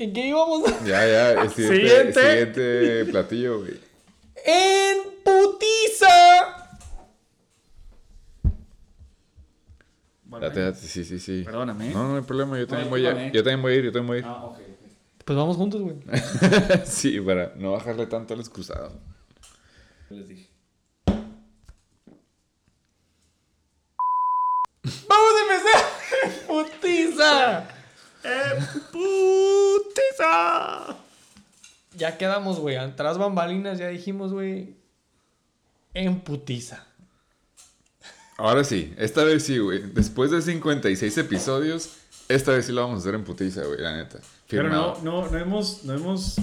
¿Y qué íbamos a Ya, ya, el siguiente, Siguiente. siguiente platillo, güey. En putiza. Date, date, sí, sí, sí. Perdóname. No, no hay problema, yo también, voy a, yo también voy a ir, yo también voy a ir. Ah, ok. Pues vamos juntos, güey. sí, para no bajarle tanto al excusado. Les dije. ¡Vamos a empezar! ¡Putiza! ¡Putiza! Ya quedamos, güey. Tras bambalinas ya dijimos, güey. En putiza. Ahora sí, esta vez sí, güey. Después de 56 episodios, esta vez sí lo vamos a hacer en putiza, güey, la neta. Pero no, no, no hemos, no hemos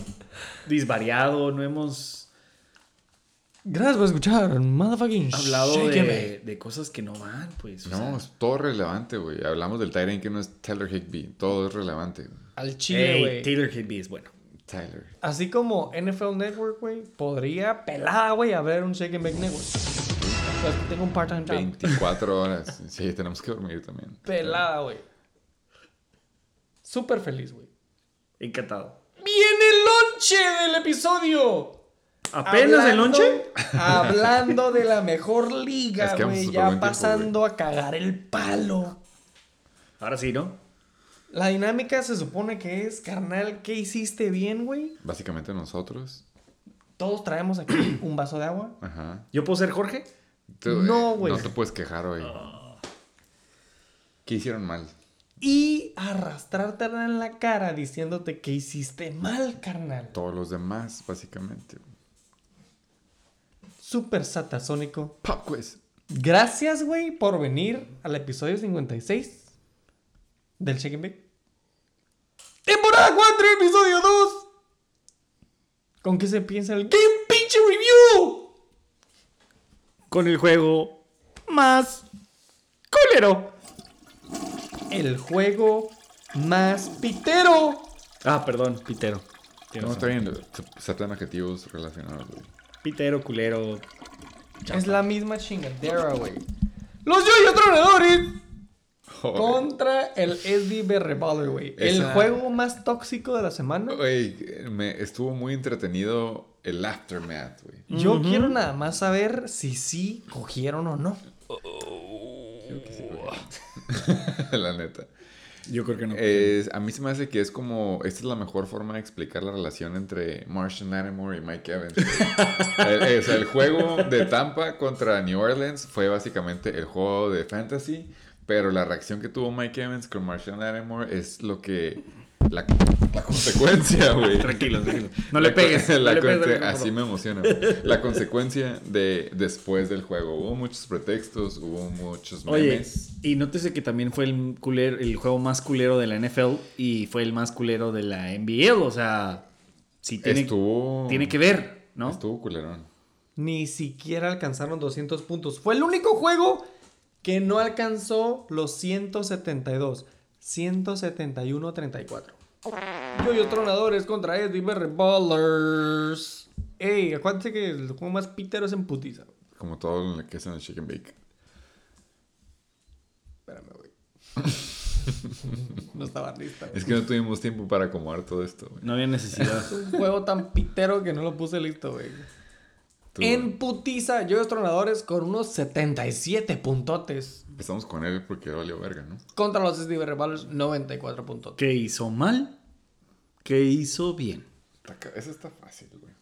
disvariado, no hemos Gracias por escuchar. Motherfucking hablado de, de cosas que no van, pues. o No, sea. es todo relevante, güey. Hablamos del Tyrant que no es Tyler Higby. Todo es relevante. Al chile, Ey, güey. Taylor Higby es bueno. Tyler. Así como NFL Network, güey, podría pelada, güey, haber un Shake and Bake Network. Pues tengo un part-time job. 24 horas. Sí, tenemos que dormir también. Pelada, güey. Súper feliz, güey. Encantado. ¡Viene el lonche del episodio! ¿Apenas el Hablando- lonche? Hablando de la mejor liga, güey. Ya tiempo, pasando a cagar el palo. Ahora sí, ¿no? La dinámica se supone que es, carnal, ¿qué hiciste bien, güey? Básicamente nosotros. Todos traemos aquí un vaso de agua. Ajá. ¿Yo puedo ser Jorge? Tú, No, eh, güey. No te puedes quejar hoy. ¿Qué hicieron mal? Y arrastrarte en la cara diciéndote que hiciste mal, carnal. Todos los demás, básicamente. Súper satasónico. Pop quiz. Gracias, güey, por venir al episodio 56 del and Bake. Temporada 4, episodio 2. ¿Con qué se piensa el Game Pinche Review? Con el juego más culero. El juego más pitero. Ah, perdón, pitero. No, está bien. se- adjetivos relacionados, güey. Pitero, culero. Es la misma chingadera, güey. Los yo tronadores Contra el SB Revolver, güey. El Esa- juego más tóxico de la semana. Güey, me estuvo muy entretenido el aftermath, güey. Yo quiero nada más saber si sí cogieron o no. la neta. Yo creo que no. Es- a mí se me hace que es como. Esta es la mejor forma de explicar la relación entre Martian Lattimore y Mike Evans. el, el- o sea, el juego de Tampa contra New Orleans fue básicamente el juego de fantasy. Pero la reacción que tuvo Mike Evans con Martian Lattimore es lo que. La, la consecuencia, güey. tranquilo, tranquilo. No le La pegues. no la le pegues micrófono. así me emociona. güey. La consecuencia de después del juego. Hubo muchos pretextos, hubo muchos Oye, memes. y nótese que también fue el, culero, el juego más culero de la NFL y fue el más culero de la NBA. O sea, sí tiene, estuvo. tiene que ver, ¿no? Estuvo culerón. Ni siquiera alcanzaron 200 puntos. Fue el único juego que no alcanzó los 172. 171-34. Yo tronadores contra SB Ballers. Ey, acuérdense que el juego más pitero es en putiza. Como todo lo que es en el Chicken Bake. Espérame, güey. no estaba lista. güey. Es que no tuvimos tiempo para acomodar todo esto, güey. No había necesidad. Es un juego tan pitero que no lo puse listo, güey. Tú- En putiza, yo tronadores con unos 77 puntotes. Empezamos con él porque valió verga, ¿no? Contra los SB Ballers, 94 puntotes. ¿Qué hizo mal? ¿Qué hizo bien? Eso está fácil, güey.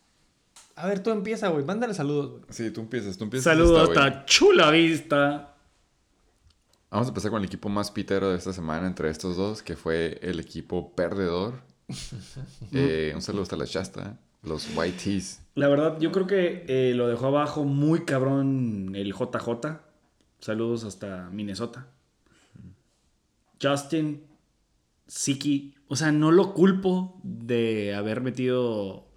A ver, tú empieza, güey. Mándale saludos, güey. Sí, tú empiezas, tú empiezas. Saludos hasta Chula Vista. Vamos a empezar con el equipo más pitero de esta semana entre estos dos, que fue el equipo perdedor. Eh, un saludo hasta la Shasta, los White Tees. La verdad, yo creo que eh, lo dejó abajo muy cabrón el JJ. Saludos hasta Minnesota. Justin, Siki. O sea, no lo culpo de haber metido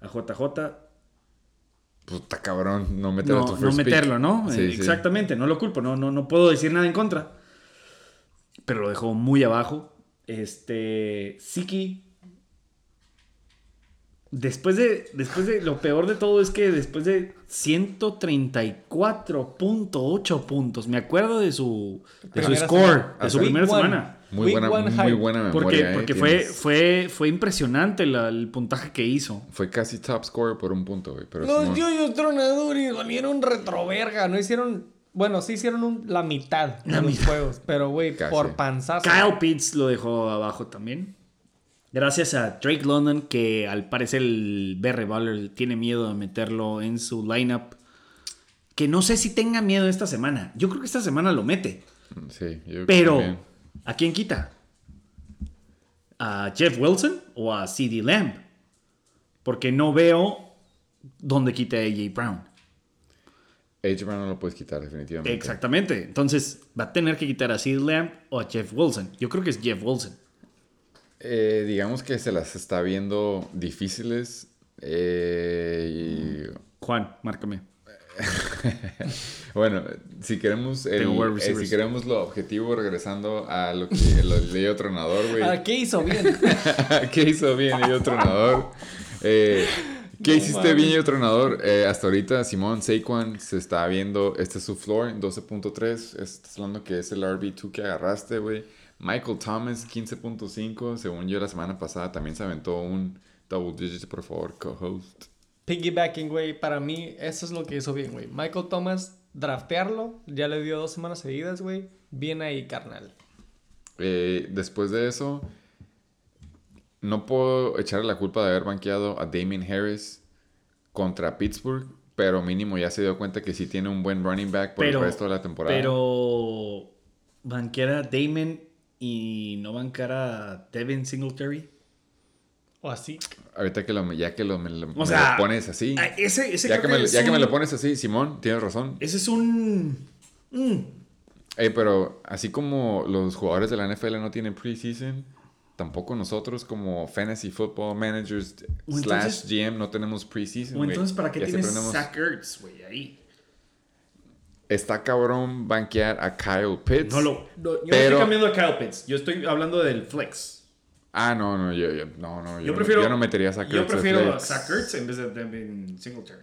a JJ. Puta cabrón, no meter a No, pick. meterlo, ¿no? Sí, sí. Exactamente, no lo culpo. No, no, no puedo decir nada en contra. Pero lo dejó muy abajo. Este. Siki. Después de, después de. Lo peor de todo es que después de 134.8 puntos. Me acuerdo de su. De su score. semana. De su primera one. semana. Muy Week buena, muy buena memoria. Porque, eh, porque fue, tienes. fue, fue impresionante la- el puntaje que hizo. Fue casi top scorer por un punto, güey. Pero Los yoyos tronadores valieron retroverga. No hicieron. Bueno, sí hicieron un- la mitad de La los mitad. juegos. Pero, güey, por panzazo. Kyle Pitts lo dejó abajo también. Gracias a Drake London, que al parecer el BR Baller tiene miedo de meterlo en su lineup. Que no sé si tenga miedo esta semana. Yo creo que esta semana lo mete. Sí, yo creo que Pero, también. ¿a quién quita? ¿A Jeff Wilson o a CD Lamb? Porque no veo dónde quita a AJ Brown. H. Brown no lo puedes quitar, definitivamente. Exactamente. Entonces, va a tener que quitar a CD Lamb o a Jeff Wilson. Yo creo que es Jeff Wilson. Eh, digamos que se las está viendo difíciles. eh, Juan, márcame. bueno, si queremos, el- eh, si queremos lo objetivo, regresando a lo que lo leí tronador, güey. Ah, ¿Qué hizo bien? ¿Qué hizo bien Ello Tronador? Eh, ¿Qué No hiciste mames. bien Ello Tronador? Eh, hasta ahorita Simón Saquon se está viendo, este es su floor, 12.3. Estás hablando que es el RB2 que agarraste, güey. Michael Thomas, 15.5. Según yo, la semana pasada también se aventó un double digit, por favor, co-host. Piggybacking, güey. Para mí, eso es lo que hizo bien, güey. Michael Thomas, draftearlo. Ya le dio dos semanas seguidas, güey. Bien ahí, carnal. Eh, después de eso, no puedo echarle la culpa de haber banqueado a Damien Harris contra Pittsburgh, pero mínimo ya se dio cuenta que sí tiene un buen running back por Pero- el resto de la temporada. Pero banquear a Damon y no bancar a Devin Singletary. O así. Ahorita que lo, ya que lo, me, lo- O me sea, lo pones así, Ese, ese ya, que me, es ya que me lo pones así, Simón, tienes razón. Ese es un. mm, Ey, pero así como los jugadores de la NFL no tienen preseason, tampoco nosotros como fantasy football managers slash GM no tenemos preseason. O entonces, ¿para qué Ya tienes Zach Ertz, güey, ahí? Está cabrón banquear a Kyle Pitts. No lo. no, yo no Pero- estoy cambiando a Kyle Pitts. Yo estoy hablando del flex. Ah, no, no, yo, yo- no, no, yo, Yo no- prefiero. yo no metería a Zach Yo prefiero a. Zach Ertz en vez de Devin Singletary.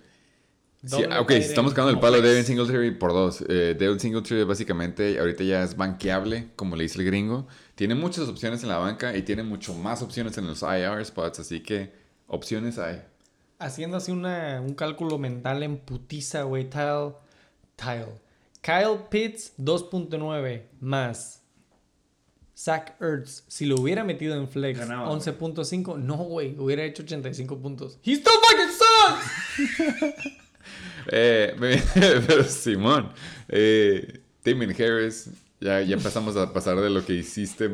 Sí, ok, estamos quedando el palo de. Devin Singletary por dos. Eh, Devin Singletary básicamente ahorita ya es banqueable, como le dice el gringo. Tiene muchas opciones en la banca y tiene mucho más opciones en los IR spots, así que opciones hay. Haciendo así una, un cálculo mental en putiza, güey. Tile. Tile. Kyle Pitts, 2.9 más. Zach Ertz, si lo hubiera metido en flex, Ganaba, 11.5. No, güey. Hubiera hecho 85 puntos. ¡He still fucking sucks! Eh, pero Simón, eh, Damien Harris, ya, ya empezamos a pasar de lo que hiciste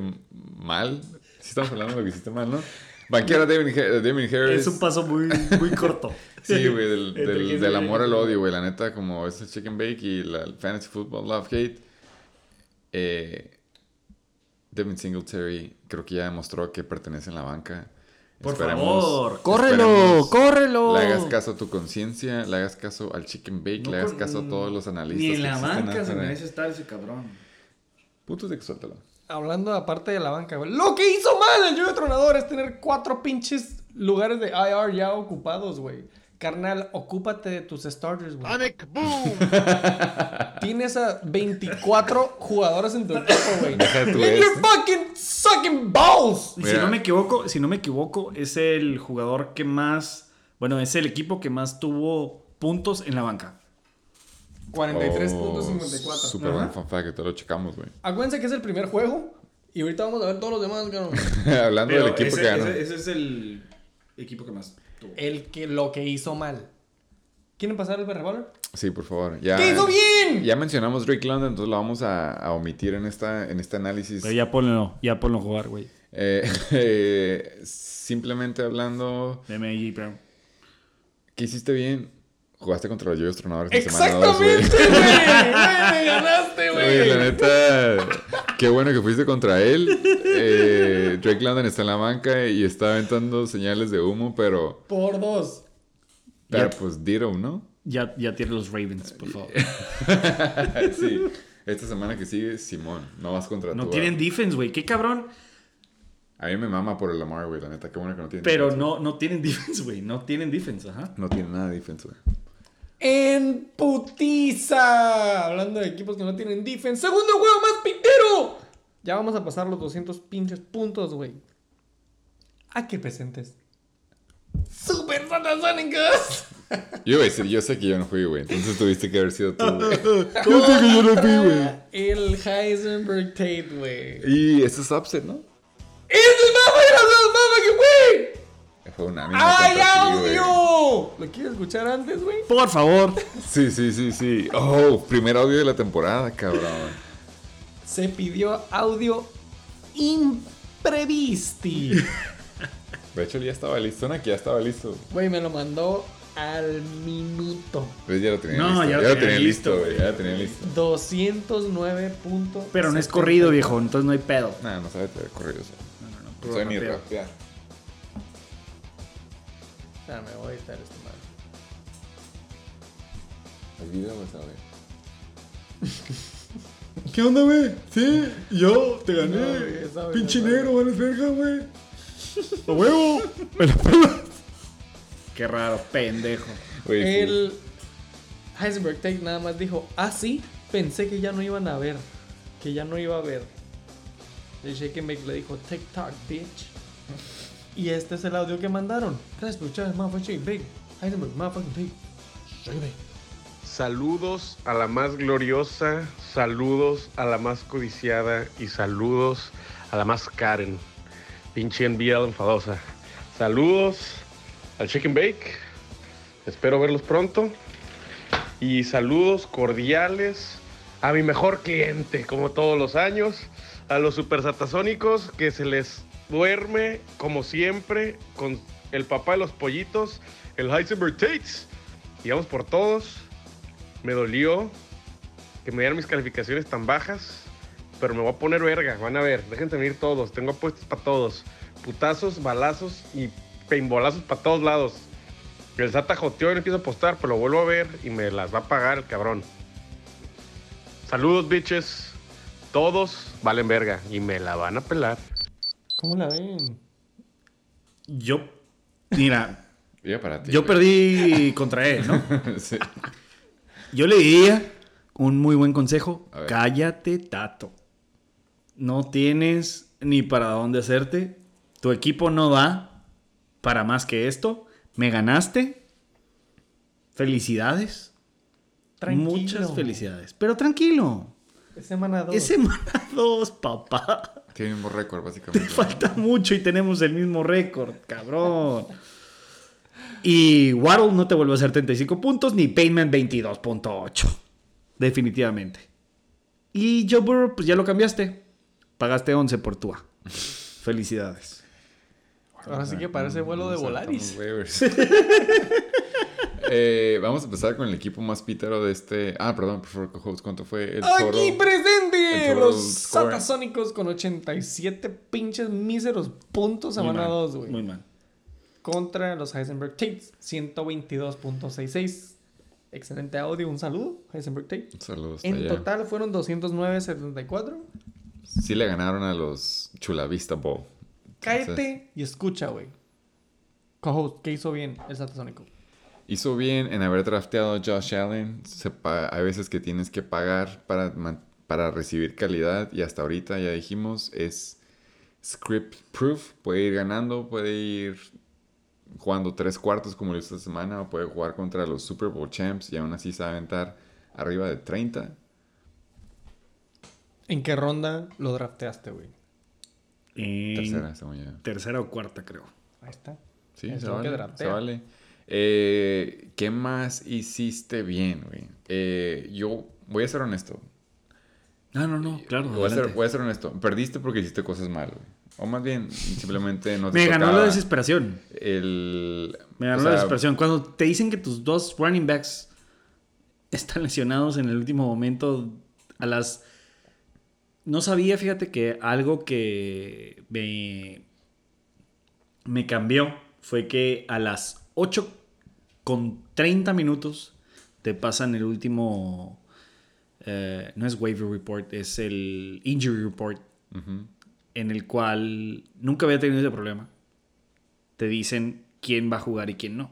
mal. Sí estamos hablando de lo que hiciste mal, ¿no? Banquear a Damien, Ha- Damien Harris. Es un paso muy, muy corto. Sí, güey, del, del- amor al odio, güey. La neta, como es el chicken bake y la, el fantasy football love hate. Eh, Devin Singletary creo que ya demostró que pertenece en la banca. Por Esperemos- favor. ¡Córrelo! ¡Córrelo! Le hagas caso a tu conciencia, le hagas caso al chicken bake, No le hagas caso a todos los analistas. Ni en la banca se merece estar ese cabrón. Putos de que suéltalo. Hablando aparte de la banca, güey. Lo que hizo mal el Yoyo Tronador es tener cuatro pinches lugares de IR ya ocupados, güey. Carnal, ocúpate de tus starters, güey. Tienes a 24 jugadores en tu equipo, güey. Deja tu And you're fucking sucking balls. Y si no me equivoco, si no me equivoco, es el jugador que más, bueno, es el equipo que más tuvo puntos en la banca. 43.54. Oh, Super buen fan fact, que te lo checamos, güey. Acuérdense que es el primer juego. Y ahorita vamos a ver todos los demás. Hablando del equipo ese, que ganó. ese- ese es el equipo que más tuvo. El que lo que hizo mal. ¿Quieren pasar el revolver? Sí, por favor. Ya, ¿Qué hizo bien? Ya mencionamos Drake London, entonces lo vamos a, a omitir en, esta, en este análisis. Pero ya ponlo, ya ponlo a jugar, güey. Eh, eh, simplemente hablando, Deme ahí, Brown. ¿qué hiciste bien? Jugaste contra los Yoyos Tronadores en semana dos, ¡Exactamente, güey. güey! ¡Güey, ¡Me ganaste, Oye, la güey! neta, qué bueno que fuiste contra él. Eh, Drake London está en la banca y está aventando señales de humo, pero, Por dos. pero Ya. pues Dito, ¿no? Ya, ya tiene los Ravens, por favor. sí. Esta semana que sigue, Simón, no vas contra No tienen defense, güey. Qué cabrón. A mí me mama por el Lamar, güey, la neta, qué bueno que no tienen Pero defensa. no, no tienen defense, güey. No tienen defense, ajá. No tiene nada de defensa, güey. En putiza. Hablando de equipos que no tienen defense. ¡Segundo juego más pitero! Ya vamos a pasar los 200 pinches puntos, güey. ¿A qué presentes? ¡Super Satasónicos! Yo iba a decir, yo sé que yo no fui, güey. Entonces tuviste que haber sido tú, güey. Yo sé que yo no fui, güey. El Heisenberg Tate, güey. Y esto es upset, ¿no? ¡Es el motherfucking güey! Una misma ¡Ay, audio! ¿Lo quieres escuchar antes, güey? Por favor. Sí, sí, sí, sí. Oh, primer audio de la temporada, cabrón. Se pidió audio imprevisti. De hecho, ya estaba listo, ¿no? Que ya estaba listo. Güey, me lo mandó al minuto. Pues ya lo tenía No, listo. ya lo tenía tenía listo, güey. Ya lo tenía listo. 209 puntos. Pero no es corrido, viejo, entonces no hay pedo. Nah, no sabe tener corrido. No, no, no. Sabe ni rapear. Espérame, voy a editar esto madre. El video a ver. ¿Qué onda, güey? Sí, yo te gané. No, güey, Pinche no, negro, vales verga, güey. ¡A huevo! ¡Me pelas! Qué raro, pendejo. El Heisenberg Tate nada más dijo, ah, sí, pensé que ya no iban a ver. Que ya no iba a ver. El Shake Bake le dijo, TikTok, bitch. Y este es el audio que mandaron. Saludos a la más gloriosa, saludos a la más codiciada y saludos a la más Karen. Pinche enviado enfadosa. Saludos al Chicken Bake. Espero verlos pronto. Y saludos cordiales a mi mejor cliente, como todos los años. A los super satasónicos que se les duerme, como siempre, con el papá de los pollitos, el Heisenberg Tates. Y vamos por todos. Me dolió que me dieran mis calificaciones tan bajas, pero me voy a poner verga. Van a ver, déjense venir todos. Tengo apuestas para todos. Putazos, balazos y paintballazos para todos lados. El Sata joteó y no a apostar, pero lo vuelvo a ver y me las va a pagar el cabrón. Saludos, bitches. Todos valen verga y me la van a pelar. ¿Cómo la ven? Yo, mira, Ya para ti. yo güey. perdí contra él, ¿no? sí. Yo le diría un muy buen consejo. Cállate, tato. No tienes ni para dónde hacerte. Tu equipo no da para más que esto. Me ganaste. Felicidades. Tranquilo. Muchas felicidades. Pero tranquilo. Es semana 2. Es semana 2, papá. Tiene el mismo récord, Te básicamente. falta mucho y tenemos el mismo récord, cabrón. Y Waddle no te vuelve a hacer 35 puntos, ni Payment 22.8. Definitivamente. Y Joe Burrow, pues ya lo cambiaste. Pagaste 11 por Tua. Felicidades. Ahora sí que parece vuelo de Volaris. Eh, vamos a empezar con el equipo más pítero de este. Ah, perdón, por favor, co-host, ¿cuánto fue el Aquí presente el los. Satasónicos con 87 pinches míseros puntos Muy semana mal, 2, güey. Muy mal. Contra los Heisenberg Tates, 122.66. Excelente audio, un saludo, Heisenberg Tate. Saludos. En allá. total fueron 209.74. Sí le ganaron a los Chulavista Bowl. Cállate y escucha, güey. Co-host, ¿qué hizo bien el Satasónico? Hizo bien en haber drafteado a Josh Allen. Se hay veces que tienes que pagar para, para recibir calidad y hasta ahorita ya dijimos es script proof. Puede ir ganando, puede ir jugando tres cuartos como lo hizo esta semana o puede jugar contra los Super Bowl champs y aún así se va a aventar arriba de 30. ¿En qué ronda lo drafteaste, güey? En Tercera, estamos ya. tercera o cuarta, creo. Ahí está. Sí, se vale, se vale. Eh, ¿Qué más hiciste bien, güey? Eh, yo voy a ser honesto. Ah, no, no, claro. Voy a, ser, adelante. voy a ser honesto. Perdiste porque hiciste cosas mal, güey. O más bien, simplemente no te Me ganó la desesperación. El... Me ganó o la desesperación. Cuando te dicen que tus dos running backs están lesionados en el último momento, a las. No sabía, fíjate que algo que me, me cambió fue que a las 8 con 30 minutos te pasan el último. eh, no es waiver report, es el injury report en el cual nunca había tenido ese problema. Te dicen quién va a jugar y quién no.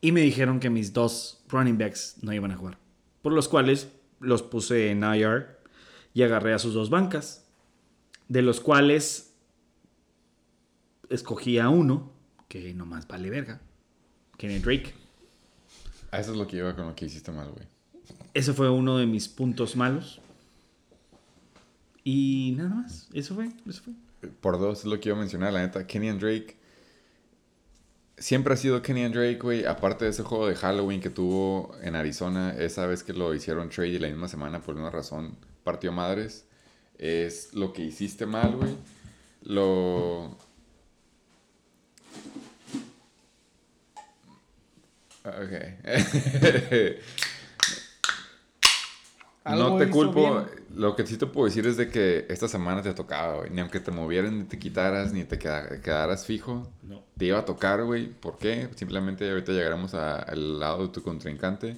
Y me dijeron que mis dos running backs no iban a jugar. Por los cuales los puse en IR. y agarré a sus dos bancas, de los cuales escogí a uno, que nomás vale verga, Kenny Drake. Ah, Eso es lo que iba con lo que hiciste mal, güey. Ese fue uno de mis puntos malos. Y nada más, eso fue, eso fue. Por dos es lo que iba a mencionar, la neta. Kenny and Drake. Siempre ha sido Kenny and Drake, güey. Aparte de ese juego de Halloween que tuvo en Arizona, esa vez que lo hicieron trade y la misma semana por una razón partió madres. Es lo que hiciste mal, güey. Lo. Ok. No te culpo. bien. Lo que sí te puedo decir es de que esta semana te tocaba, güey. Ni aunque te movieran, ni te quitaras, ni te queda- quedaras fijo. No. Te iba a tocar, güey. ¿Por qué? Simplemente ahorita llegaremos a- al lado de tu contrincante.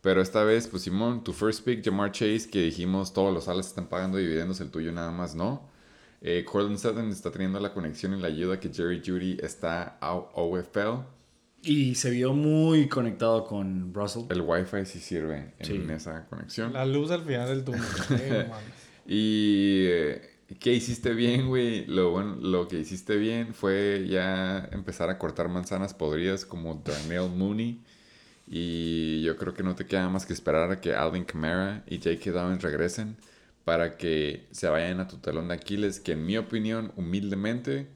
Pero esta vez, pues Simón, tu first pick, Jamar Chase, que dijimos todos los alas están pagando dividendos, el tuyo nada más no. Eh, Cortland Sutton está teniendo la conexión y la ayuda que Jerry Judy está a OFL. Y se vio muy conectado con Russell. El Wi-Fi sí sirve en Sí. esa conexión. La luz al final del túnel. eh. Y eh, ¿qué hiciste bien, güey? Lo, bueno, lo que hiciste bien fue ya empezar a cortar manzanas podridas como Darnell Mooney. Y yo creo que no te queda más que esperar a que Alvin Kamara y J.K. Dobbins regresen para que se vayan a tu talón de Aquiles, que en mi opinión, humildemente,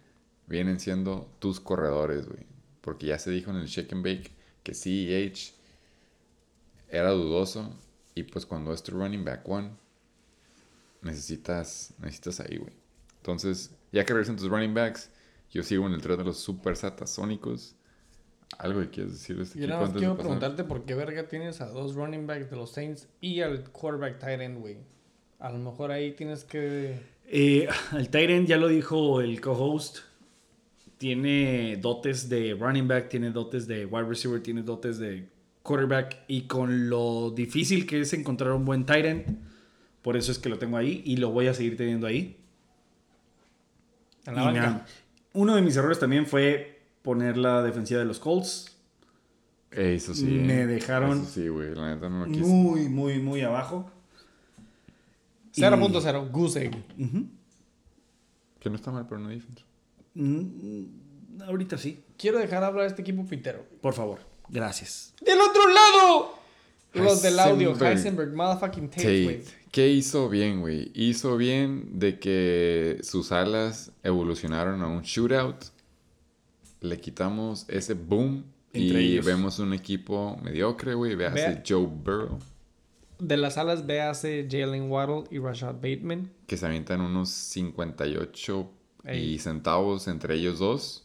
vienen siendo tus corredores, güey. Porque ya se dijo en el Shake and Bake que CEH era dudoso. Y pues cuando es tu running back one, necesitas, necesitas ahí, güey. Entonces, ya que regresan tus running backs, yo sigo en el tren de los super satasónicos. ¿Algo que quieres decir de este Yo equipo nada más antes quiero preguntarte por qué verga tienes a dos running backs de los Saints y al quarterback tight end, güey. A lo mejor ahí tienes que... Eh, el Tyrant ya lo dijo el co-host. Tiene dotes de running back, tiene dotes de wide receiver, tiene dotes de quarterback. Y con lo difícil que es encontrar un buen Tyrant, por eso es que lo tengo ahí y lo voy a seguir teniendo ahí. En la Y banca. Uno de mis errores también fue poner la defensiva de los Colts. Eso sí. Me eh. dejaron Eso sí, güey. La neta no lo quise. Muy, muy, muy abajo. 0.0, goose egg. Que no está mal, pero no defense. Mm, ahorita sí. Quiero dejar hablar a este equipo pitero. Por favor. Gracias. ¡Del otro lado! Los del audio, Heisenberg. Motherfucking Tate, güey. ¿Qué hizo bien, güey? Hizo bien de que sus alas evolucionaron a un shootout. Le quitamos ese boom. Entre y ellos. vemos un equipo mediocre, güey. Véase. Joe Burrow. De las alas, véase Jalen Waddle y Rashad Bateman. que se avientan unos 58 y centavos entre ellos dos.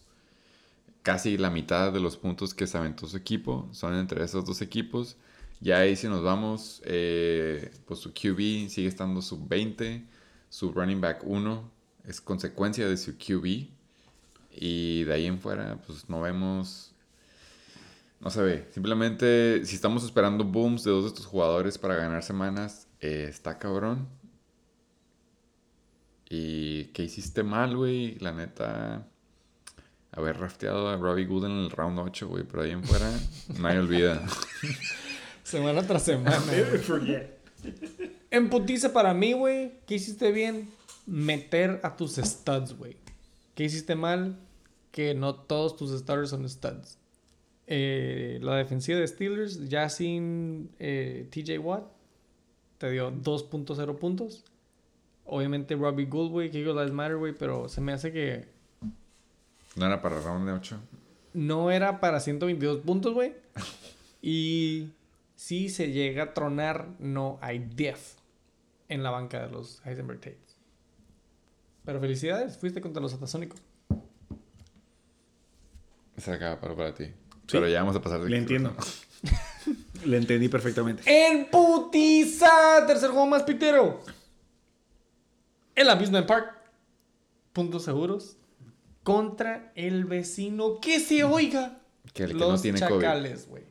Casi la mitad de los puntos que se aventó su equipo son entre esos dos equipos. Ya ahí si nos vamos, eh, pues su QB sigue estando sub 20. Su running back 1 es consecuencia de su QB. Y de ahí en fuera, pues no vemos... No se ve. Simplemente, si estamos esperando booms de dos de estos jugadores para ganar semanas, eh, está cabrón. Y que hiciste mal, güey. La neta. Haber rafteado a Robbie Good en el round 8, güey. Pero ahí en fuera, nadie olvida. Semana tras semana. En putiza para mí, güey. ¿Qué hiciste bien? Meter a tus studs, güey. ¿Qué hiciste mal? Que no todos tus starters son studs. Eh, la defensiva de Steelers, ya sin eh, TJ Watt, te dio 2.0 puntos. Obviamente Robbie Gould, güey, que Lives Matter, güey, pero se me hace que No era para round de 8. no era para 122 puntos, güey. Y si se llega a tronar, no hay def en la banca de los Heisenberg Tates. Pero felicidades, fuiste contra los Atasónicos. Se acaba para, para ti. Pero ya vamos a pasar de Le entiendo. Le entendí perfectamente. ¡En putiza! Tercer juego más pitero. El Amusement Park. Puntos seguros. Contra el vecino que se oiga. Que el que los no tiene COVID. chacales, güey.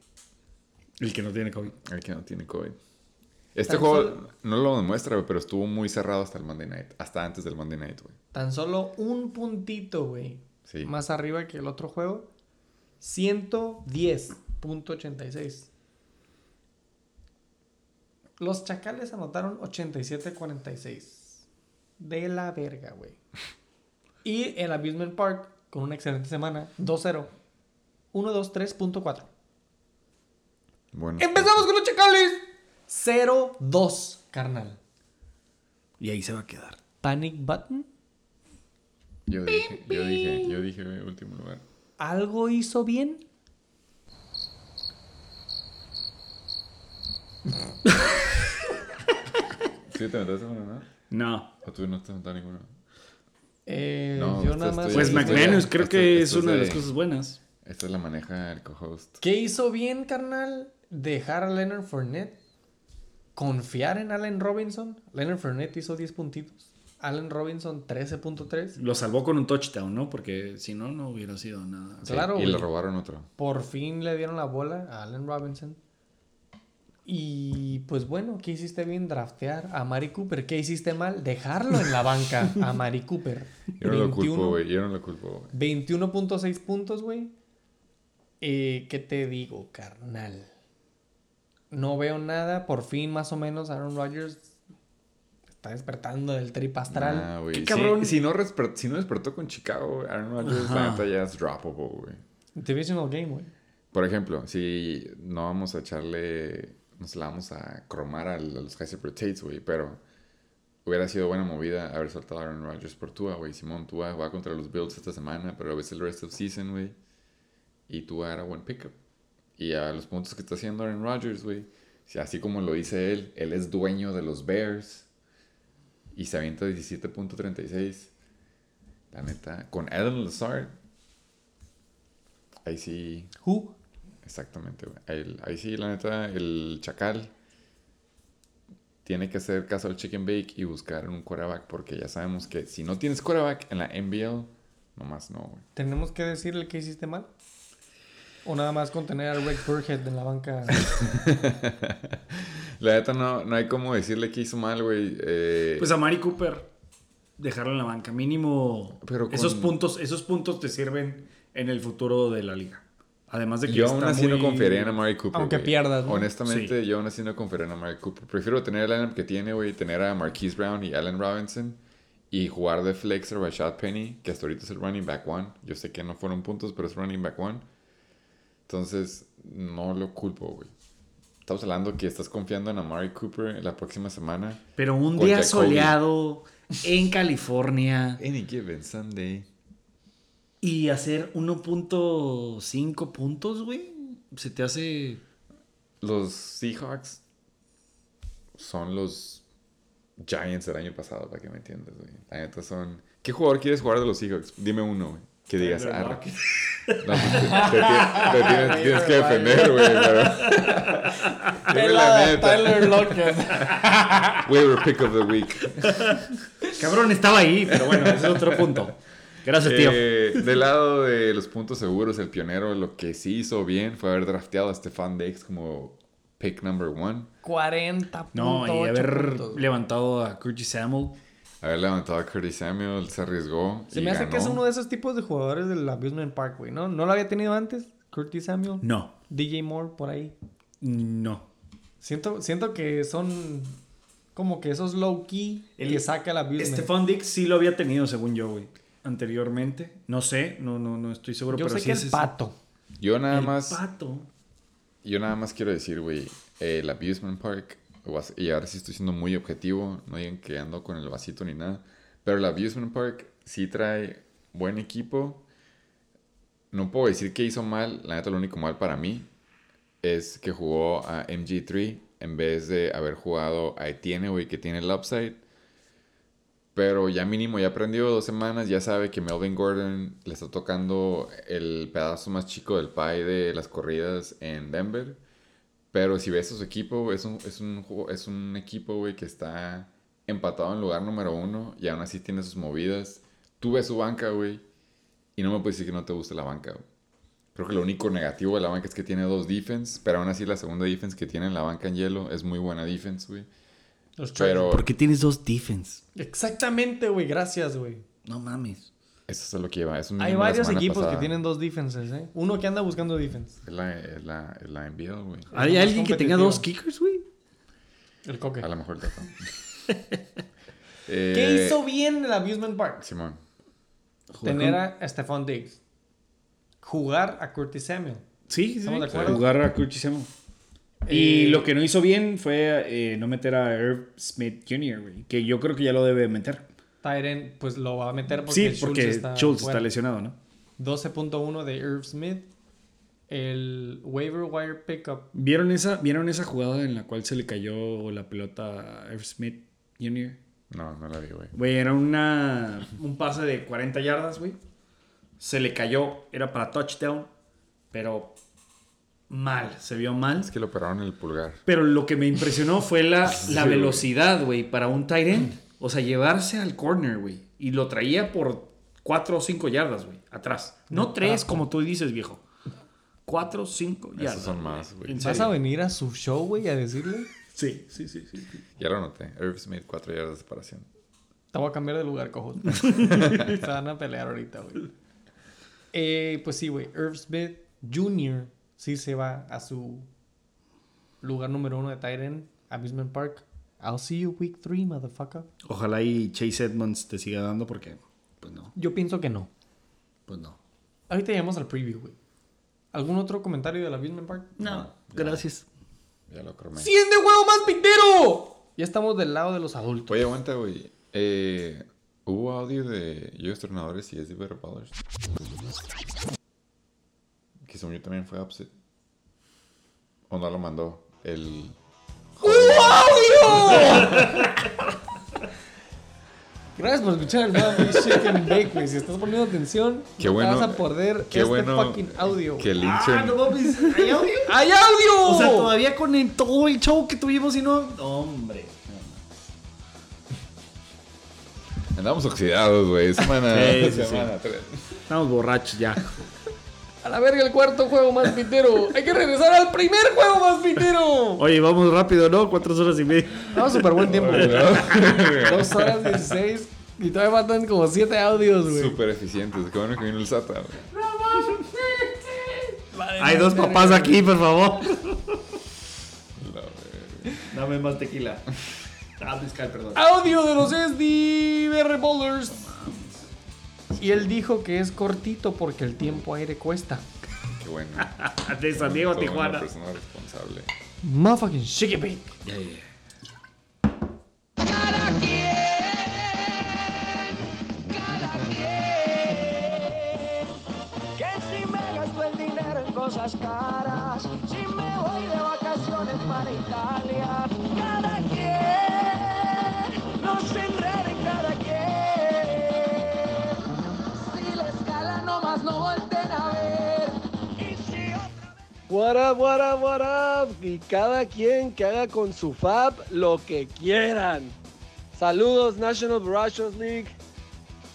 El que no tiene COVID. El que no tiene COVID. Este Tan juego solo- no lo demuestra, güey, pero estuvo muy cerrado hasta el Monday Night. Hasta antes del Monday Night, güey. Tan solo un puntito, güey. Sí. Más arriba que el otro juego. 110.86. Los Chacales anotaron 87-46. De la verga, güey. Y el Abusement Park, con una excelente semana, 2-0. 1-2-3.4. Bueno. Empezamos con los chacales. 0-2, carnal. Y ahí se va a quedar. Panic Button. Yo dije, yo dije, yo dije último lugar. ¿Algo hizo bien? ¿Sí te aventaste una, no? No. ¿O tú no te ninguna? Eh, No, yo nada más. Pues McManus creo esto- que esto es una de de- las cosas buenas. Esta la maneja el co-host. ¿Qué hizo bien, carnal? Dejar a Leonard Fournette. Confiar en Allen Robinson. Leonard Fournette hizo 10 puntitos. Allen Robinson 13.3. Lo salvó con un touchdown, ¿no? Porque si no, no hubiera sido nada. Sí, Claro, Y güey. le robaron otro. Por fin le dieron la bola a Allen Robinson. Y pues bueno, ¿qué hiciste bien? Draftear a Mari Cooper. ¿Qué hiciste mal? Dejarlo en la banca a Mari Cooper. Yo no lo 21 culpo, güey. Yo no lo culpo, güey. 21.6 puntos, güey. Eh, ¿Qué te digo, carnal? No veo nada. Por fin, más o menos, Aaron Rodgers está despertando del trip astral. Ah, güey. Qué cabrón. Si, no si no despertó con Chicago, Aaron Rodgers, la neta ya es droppable, güey. Divisional game, güey. Por ejemplo, si no vamos a echarle, no se la vamos a cromar a, los super Tates, güey, pero hubiera sido buena movida haber soltado a Aaron Rodgers por Tua, güey. Simón, Tua va contra los Bills esta semana, pero a veces el rest of season, güey. Y Tua era buen pickup. Y a los puntos que está haciendo Aaron Rodgers, güey, si así como lo dice él, él es dueño de los Bears y se avienta 17.36. La neta, con Adam Lazard, ahí sí Who? Exactamente, güey. Ahí, ahí sí, la neta, el chacal tiene que hacer caso al chicken bake y buscar un quarterback porque ya sabemos que si no tienes quarterback en la NBL, nomás no, güey. ¿Tenemos que decirle que hiciste mal? ¿O nada más con tener a Rick Burhead en la banca? La neta no, no hay como decirle que hizo mal, güey. Eh, Pues a Mari Cooper, dejarlo en la banca. Mínimo. Pero con- esos, puntos, esos puntos te sirven en el futuro de la liga. Además de que yo está aún así no confiaría en Amari Cooper. Aunque güey. pierdas, ¿no? Honestamente, yo aún así no confiaría en Amari Cooper. Prefiero tener el lineup que tiene, güey, tener a Marquise Brown y Allen Robinson y jugar de flex a Rashad Penny, que hasta ahorita es el running back one. Yo sé que no fueron puntos, pero es running back one. Entonces, no lo culpo, güey. Estamos hablando que estás confiando en Amari Cooper la próxima semana. Pero un día Jacoby. soleado en California Any given Sunday. Y hacer 1.5 puntos, güey. Se te hace. Los Seahawks son los Giants del año pasado, para que me entiendas, güey. La neta son... ¿Qué jugador quieres jugar de los Seahawks? Dime uno, güey. Que digas, Tyler ah, no, pues, te, te tienes, te tienes- tienes que defender, güey, pero... Dime la neta. Tyler Lockett. Waiver pick of the week. Cabrón, estaba ahí, pero bueno, ese es otro punto. Gracias, tío. Eh, del lado de los puntos seguros, el pionero lo que sí hizo bien fue haber drafteado a Stefan Diggs como pick number one. 40 no, y haber puntos. levantado a Curtis Samuel. Haber levantado a Curtis Samuel, se arriesgó. Se y me hace que es uno de esos tipos de jugadores del Abusement Park, güey, ¿no? ¿No lo había tenido antes? Curtis Samuel, No, DJ Moore, por ahí. no. Siento, siento que son como que esos low key El- que saca el Abusement. Stefan Dix sí lo había tenido, según yo, güey. Anteriormente. No sé, no, no, no estoy seguro. Yo pero sé sí que es el pato. Yo nada El más... pato. Yo nada más quiero decir, güey, el Abusement Park, y ahora sí estoy siendo muy objetivo, no digan que ando con el vasito ni nada, pero el Abusement Park sí trae buen equipo. No puedo decir que hizo mal, la neta lo único mal para mí es que jugó a MG3 en vez de haber jugado a Etienne, güey, que tiene el upside. Pero ya mínimo, ya aprendió dos semanas, ya sabe que Melvin Gordon le está tocando el pedazo más chico del pie de las corridas en Denver. Pero si ves a su equipo, es un, es un, es un equipo, güey, que está empatado en lugar número uno y aún así tiene sus movidas. Tú ves su banca, güey, y no me puedes decir que no te guste la banca. Creo que lo único negativo de la banca es que tiene dos defense, pero aún así la segunda defense que tiene en la banca en hielo es muy buena defense, güey. Los Pero ¿Por qué tienes dos defense? Exactamente, güey. Gracias, güey. No mames. eso es lo que lleva. Hay varios equipos pasada. que tienen dos defenses, ¿eh? Uno que anda buscando defense. Es la, es la, es la NBL, güey. ¿Hay alguien que tenga dos kickers, güey? El coque. A lo mejor te Eh, ¿Qué hizo bien el Abusement Park? Simón. Tener a Stephon Diggs. Jugar a Curtis Samuel. Sí, sí, ¿Estamos de acuerdo? Jugar a Curtis Samuel. Eh, Y lo que no hizo bien fue eh, no meter a Herb Smith Jr., güey, que yo creo que ya lo debe meter. Tyren, pues lo va a meter porque sí, Schultz porque está Schultz está lesionado, ¿no? 12.1 de Irv Smith. El waiver wire pickup. ¿Vieron esa, ¿Vieron esa jugada en la cual se le cayó la pelota a Herb Smith Jr.? No, no la vi, güey. Güey, era una, un pase de 40 yardas, güey. Se le cayó, era para touchdown, pero mal, se vio mal. Es que le operaron el pulgar. Pero lo que me impresionó fue la, Sí, la velocidad, güey, para un tight end. O sea, llevarse al corner, güey. Y lo traía por 4 o 5 yardas, güey, atrás. No 3, como tú dices, viejo. 4 o 5 yardas. Esos son más, güey. ¿En ¿Vas a venir a su show, güey, a decirle? Sí, sí, sí, sí. Ya lo noté. Irv Smith, 4 yardas de separación. Te voy a cambiar de lugar, cojos. Se van a pelear ahorita, güey. Eh, pues sí, güey. Irv Smith Jr. sí se va a su lugar número uno de Titan, Amusement Park. I'll see you week 3, motherfucker. Ojalá y Chase Edmonds te siga dando porque, pues no, Yo pienso que no. pues no. Ahorita llegamos al preview, güey. ¿Algún otro comentario del Amusement Park? No, gracias. Ya lo cromé. ¡Siguiente juego más pintero! Ya estamos del lado de los adultos. Oye, aguanta, güey. Eh, ¿Hubo audio de Yo Tronadores y SD Better Ballers? Que según yo también fue upset. ¿O no lo mandó? El... Gracias por escuchar el Bake, güey. Si estás poniendo atención, Qué no bueno. te vas a perder qué este bueno fucking audio. Que el Ah, intern... no mames, ¿hay audio? ¡Hay audio! O sea, todavía con el, todo el show que tuvimos y no. Hombre. Andamos oxidados, güey. Semana... Sí, sí, semana tres. Estamos borrachos ya. A la verga, el cuarto juego más pintero. Hay que regresar al primer juego más pintero. Oye, vamos rápido, ¿no? Cuatro horas y media. Vamos súper buen tiempo, güey. Dos horas dieciséis. Y todavía faltan como siete audios, güey. Súper eficientes. Qué bueno que vino el SATA, güey. Hay dos papás aquí, por favor. Dame más tequila. Ah, perdón. Audio de los SDBR Bowlers. Y él dijo que es cortito porque el tiempo aire cuesta. Qué bueno. De San Diego a Toda Tijuana. Una persona responsable. Motherfucking shake it bake. Ya, ya, ya. Que si me gasto el dinero en cosas caras, si me voy de vacaciones para Italia, cada What up, what up, what up? Y cada quien que haga con su fab lo que quieran. Saludos, National Barrage League.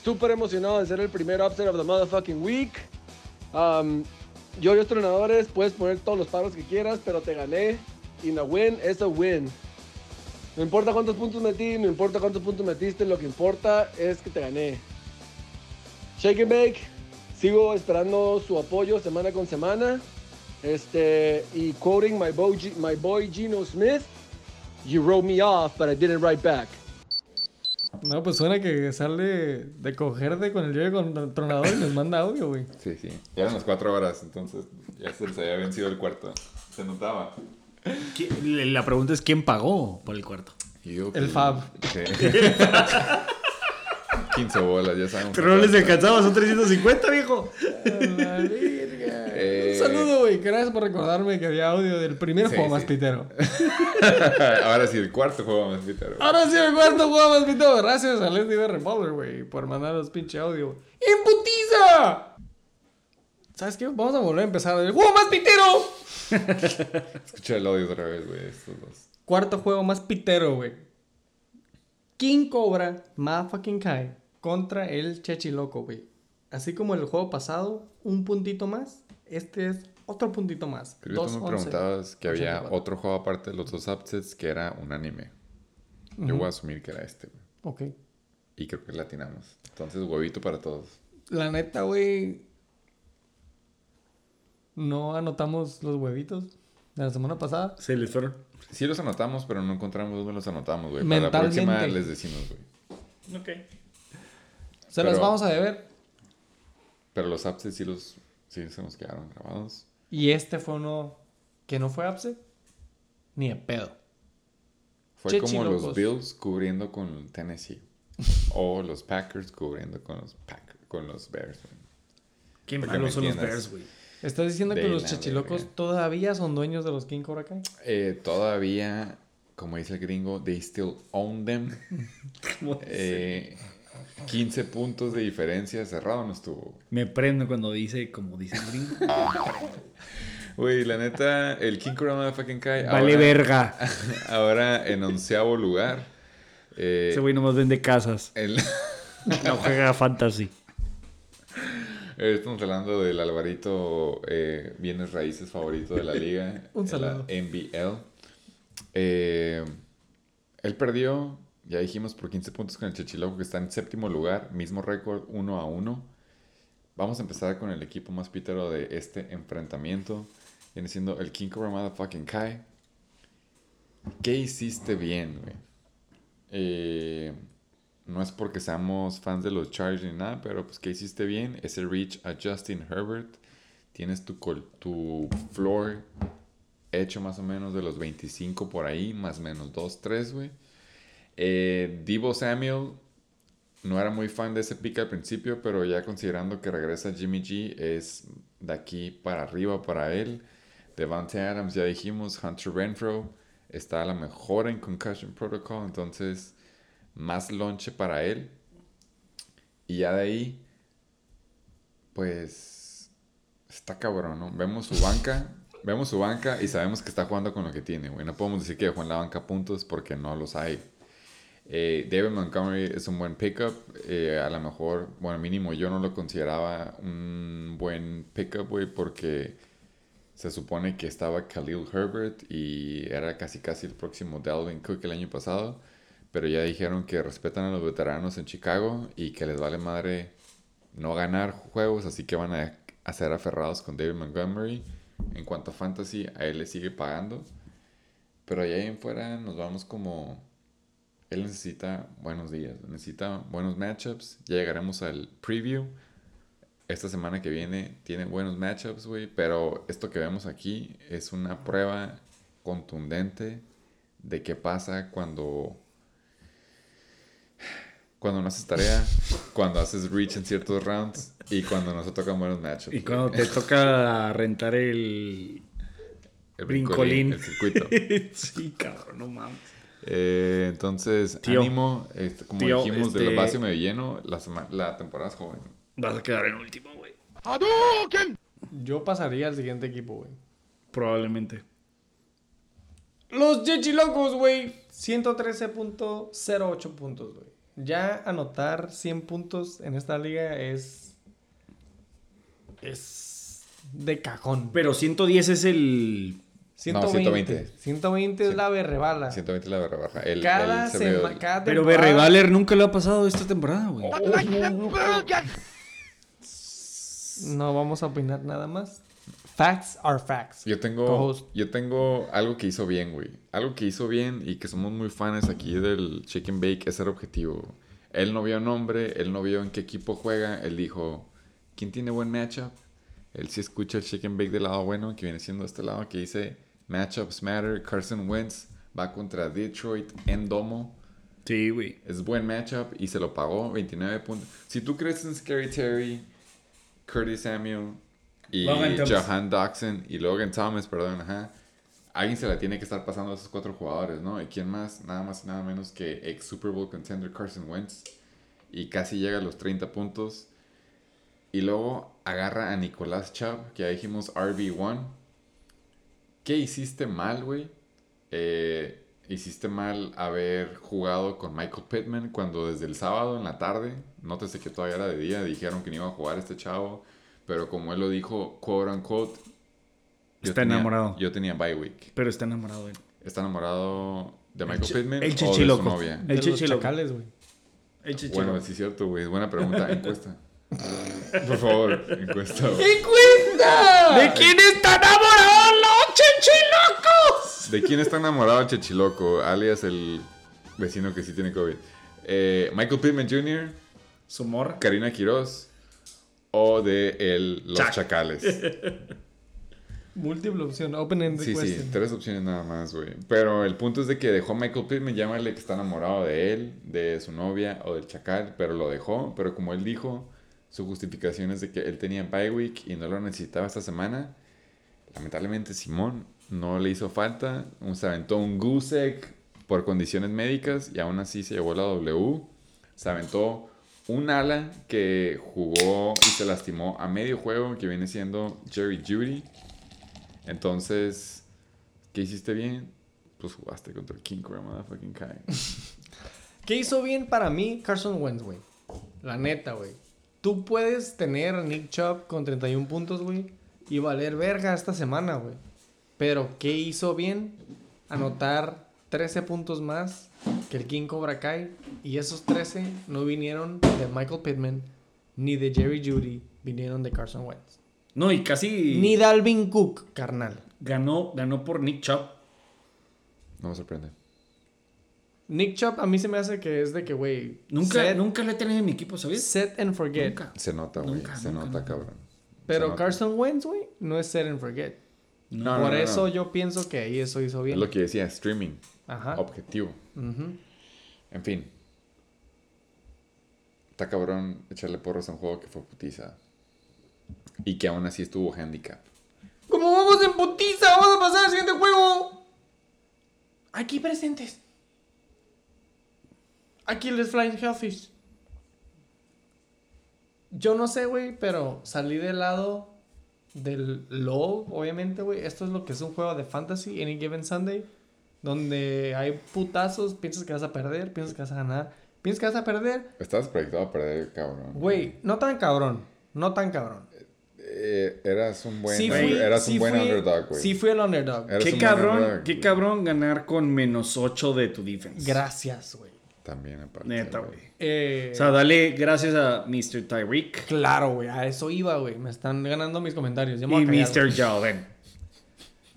Súper emocionado de ser el primer upset of the motherfucking week. Um, yo y los entrenadores, puedes poner todos los paros que quieras, pero te gané. Y a win es a win. No importa cuántos puntos metí, no importa cuántos puntos metiste, lo que importa es que te gané. Shake and Bake, sigo esperando su apoyo semana con semana. Este, y quoting my boy, my boy Gino Smith, you wrote me off, but I didn't write back. No, pues suena que sale de cogerte con el con el tronador y nos manda audio, güey. Sí, sí. Ya eran las cuatro horas, entonces ya se les había vencido el cuarto. Se notaba. ¿Qui- La pregunta es: ¿quién pagó por el cuarto? El que- Fab. Sí. 15 bolas, ya sabemos. Pero no les alcanzaba, son 350, viejo. Un saludo, güey. Gracias por recordarme que había audio del primer Sí, juego más sí. pitero. Ahora sí, el cuarto juego más pitero. Ahora sí, el cuarto juego más pitero. Gracias a Leslie B. Revolver, güey, por mandarnos pinche audio. ¡Imputiza! ¿Sabes qué? Vamos a volver a empezar. ¡El juego más pitero! Escucha el audio otra vez, güey, estos dos. Cuarto juego más pitero, güey. King Cobra, Motherfucking Kai, contra el Chechiloco, güey. Así como el juego pasado, un puntito más. Este es otro puntito más. Creo que tú me 2-11. preguntabas que había 84. otro juego aparte de los dos upsets que era un anime. Yo voy a asumir que era este, güey. Ok. Y creo que latinamos. Entonces, huevito para todos. La neta, güey. No anotamos los huevitos de la semana pasada. Se les fueron. Sí los anotamos, pero no encontramos dónde los anotamos, güey. Para la próxima les decimos, güey. Ok. Se Pero- vamos a deber. Pero los upsets sí, los, sí se nos quedaron grabados. Y este fue uno que no fue upset. Ni de pedo. Fue como locos. los Bills cubriendo con Tennessee. o los Packers cubriendo con los, Pack- con los Bears. güey. Qué Para que malos me son los. Bears, güey. ¿Estás diciendo que los chechilocos verga. todavía son dueños de los King Cobra Kai? Eh, todavía, como dice el gringo, they still own them. Eh, 15 puntos de diferencia, cerrado no estuvo. Me prendo cuando dice, como dice el gringo. Güey, la neta, el King Corona de fucking Kai. Vale ahora, verga. Ahora en onceavo lugar. Eh, Ese güey nomás vende casas. el- No juega fantasy. Estamos hablando del Alvarito eh, Bienes Raíces favorito de la liga. Un saludo. La NBL. Eh, él perdió, ya dijimos, por 15 puntos con el Chechiloco, que está en séptimo lugar. Mismo récord, 1 a 1. Vamos a empezar con el equipo más pítero de este enfrentamiento. Viene siendo el King Cobra Motherfucking Kai. ¿Qué hiciste bien, güey? Eh, no es porque seamos fans de los Chargers ni nada, pero pues que hiciste bien ese reach a Justin Herbert. Tienes tu, col- tu floor hecho más o menos de los 25 por ahí, más o menos 2, 3, güey. Eh, Debo Samuel, no era muy fan de ese pick al principio, pero ya considerando que regresa Jimmy G, es de aquí para arriba para él. Devante Adams, ya dijimos, Hunter Renfro está a la mejor en Concussion Protocol, entonces más lonche para él. Y ya de ahí, pues está cabrón, ¿no? Vemos su banca, vemos su banca y sabemos que está jugando con lo que tiene, güey. No podemos decir que dejó en la banca puntos porque no los hay. Eh, David Montgomery es un buen pickup. eh, a lo mejor, bueno, mínimo yo no lo consideraba un buen pickup, güey, porque se supone que estaba Khalil Herbert y era casi casi el próximo Dalvin Cook el año pasado. Pero ya dijeron que respetan a los veteranos en Chicago y que les vale madre no ganar juegos, así que van a, a ser aferrados con David Montgomery. En cuanto a fantasy, a él le sigue pagando. Pero allá en fuera nos vamos como... Él necesita buenos días, necesita buenos matchups. Ya llegaremos al preview. Esta semana que viene tiene buenos matchups, güey. Pero esto que vemos aquí es una prueba contundente de qué pasa cuando... Cuando no haces tarea, cuando haces reach en ciertos rounds y cuando no se tocan buenos matchups. Y cuando te toca rentar el El brincolín. El circuito. sí, cabrón, no mames. Eh, entonces, Tío. ánimo. este, como Tío, dijimos, este- del vacío me lleno. La, temporada es joven. Vas a quedar en último, güey. Yo pasaría al siguiente equipo, güey. Probablemente. Los Chechilocos, güey. 113.08 puntos, güey. Ya anotar 100 puntos en esta liga es. Es. De cajón. Pero 110 es el. 120. 120. 120 es la berrebala. 120 la barra baja. El, Cada el se semana. ve- Cada Pero temporada- Berre Valer nunca lo ha pasado esta temporada, güey. No vamos a opinar nada más. Facts are facts. Yo tengo, yo tengo algo que hizo bien, güey. Algo que hizo bien y que somos muy fans aquí del Chicken Bake es el objetivo. Él no vio nombre, él no vio en qué equipo juega. Él dijo, ¿quién tiene buen matchup? Él sí escucha el Chicken Bake del lado bueno, que viene siendo este lado, que dice Matchups Matter. Carson Wentz va contra Detroit en Domo. Sí, güey. Es buen matchup y se lo pagó 29 puntos. Si tú crees en Scary Terry, Curtis Samuel y Doxson y Logan Thomas, perdón, ajá. Alguien se la tiene que estar pasando a esos cuatro jugadores, ¿no? ¿Y quién más? Nada más y nada menos que ex Super Bowl contender Carson Wentz. Y casi llega a los 30 puntos. Y luego agarra a Nicolás Chubb, que ya dijimos RB1. ¿Qué hiciste mal, güey? Eh, hiciste mal haber jugado con Michael Pittman cuando desde el sábado en la tarde, nótese que todavía era de día, dijeron que no iba a jugar este chavo, pero como él lo dijo, quote unquote, yo Está tenía- enamorado. Yo tenía bye week. Pero está enamorado de él. ¿Está enamorado de Michael Pittman el o de su chichiloco. novia? El De los chichilo. chacales, güey. El chichilo. Bueno, sí es cierto, güey. Es buena pregunta. Encuesta. Por favor, encuesta. güey. ¿De quién está enamorado chichilocos? ¿De quién está enamorado Chechiloco? Alias el vecino que sí tiene COVID. eh, Michael Pittman Jr., Su morra. Karina Quiroz o de el, Los Chac. Chacales. Múltiple opción, open-ended Sí, sí, question. tres opciones nada más, güey. Pero el punto es de que dejó a Michael Pittman, llámale que está enamorado de él, de su novia o del chacal, pero lo dejó. Pero como él dijo, su justificación es de que él tenía bye week y no lo necesitaba esta semana. Lamentablemente Simón no le hizo falta, se aventó un egg por condiciones médicas y aún así se llevó la W. Se aventó un ala que jugó y se lastimó a medio juego, que viene siendo Jerry Judy. Entonces, ¿qué hiciste bien? Pues jugaste contra King Cobra Motherfucking Kai. ¿Qué hizo bien para mí Carson Wentz, güey? La neta, güey. Tú puedes tener Nick Chubb con 31 puntos, güey, y valer verga esta semana, güey. Pero, ¿qué hizo bien? Anotar 13 puntos más que el King Cobra Kai. Y esos 13 no vinieron de Michael Pittman ni de Jerry Judy, vinieron de Carson Wentz. No, y casi Ni Dalvin Cook, carnal. ganó, ganó por Nick Chubb. No me sorprende. Nick Chubb a mí se me hace que es de que, güey, Nunca, set, nunca le he tenido en mi equipo, ¿sabías? set and forget. Nunca. Se nota, güey. Se nunca, nota, nunca. cabrón. Pero. Carson Wentz, güey, no es set and forget. No, Por no, eso yo pienso que ahí eso hizo Es bien. lo que decía, streaming. Ajá. Objetivo. Ujú. En fin. Está cabrón echarle porros a un juego que fue putiza. Y que aún así estuvo handicap. Como vamos en putiza, vamos a pasar al siguiente juego. Aquí presentes. Aquí les Flying Hellfish. Yo no sé, güey, pero salí del lado del low, obviamente, güey. Esto es lo que es un juego de fantasy, Any Given Sunday, donde hay putazos, piensas que vas a perder, piensas que vas a ganar, piensas que vas a perder. Estabas proyectado a perder, cabrón. Güey, no tan cabrón, no tan cabrón. Eh, eras un buen, Sí fui- eras sí un buen fui- underdog, güey. Sí fui el underdog. Qué cabrón, underdog, qué cabrón ganar con menos 8 de tu defense. Gracias, güey. También aparte. Neta, güey. Eh, O sea, dale gracias a Mr. Tyreek claro, güey, a eso iba, güey. Me están ganando mis comentarios. Ya me y Mr. Jalen.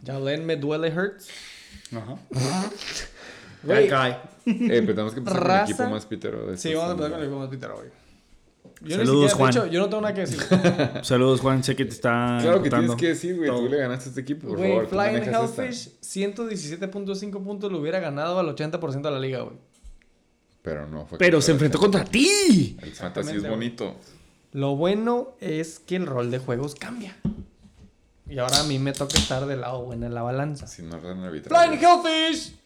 Jalen me duele hurts. Ajá. Güey, That guy. Eh, pero tenemos que empezar con el equipo más pitero de Sí, vamos a empezar con el juego más pitero, güey. Yo Saludos, ni siquiera, Juan. yo no tengo nada que decir. Saludos, Juan. Sé que te está. Claro que tienes que decir, güey. Tú le ganaste a este equipo, por Güey, favor. Flying. Hellfish, 117.5 puntos le hubiera ganado al 80% de la liga, güey. Pero no fue. Pero se enfrentó contra ti. El fantasy es bonito. Lo bueno es que el rol de juegos cambia. Y ahora a mí me toca estar del lado bueno en la balanza. Si no orden arbitrario. Flying Hellfish.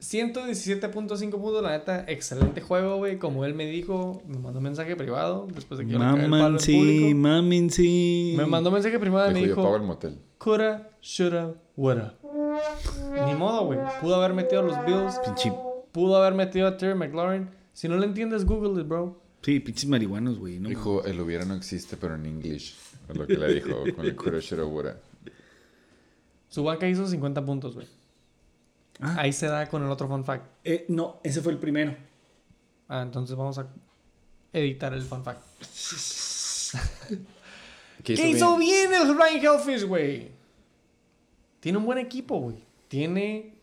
117.5 puntos, la neta, excelente juego, güey. Como él me dijo, me mandó un mensaje privado después de que yo le caí el palo en Mamansi, público. mamansi. Me mandó un mensaje privado y me Dijo, yo pago el motel. coulda, shoulda, woulda. Ni modo, güey. Pudo haber metido a los Bills, Pinche. Pudo haber metido a Terry McLaurin. Si no le entiendes, Google it, bro. Sí, pinches marihuanos, güey. No, Dijo, el hubiera no existe, pero en English. Es lo que le dijo con el woulda. Su banca hizo 50 puntos, güey. Ah. Ahí se da con el otro fun fact. Eh, no, ese fue el primero. Ah, entonces vamos a editar el fun fact. ¿Qué ¿Qué hizo bien el Flying Hellfish, güey? Tiene un buen equipo, güey. Tiene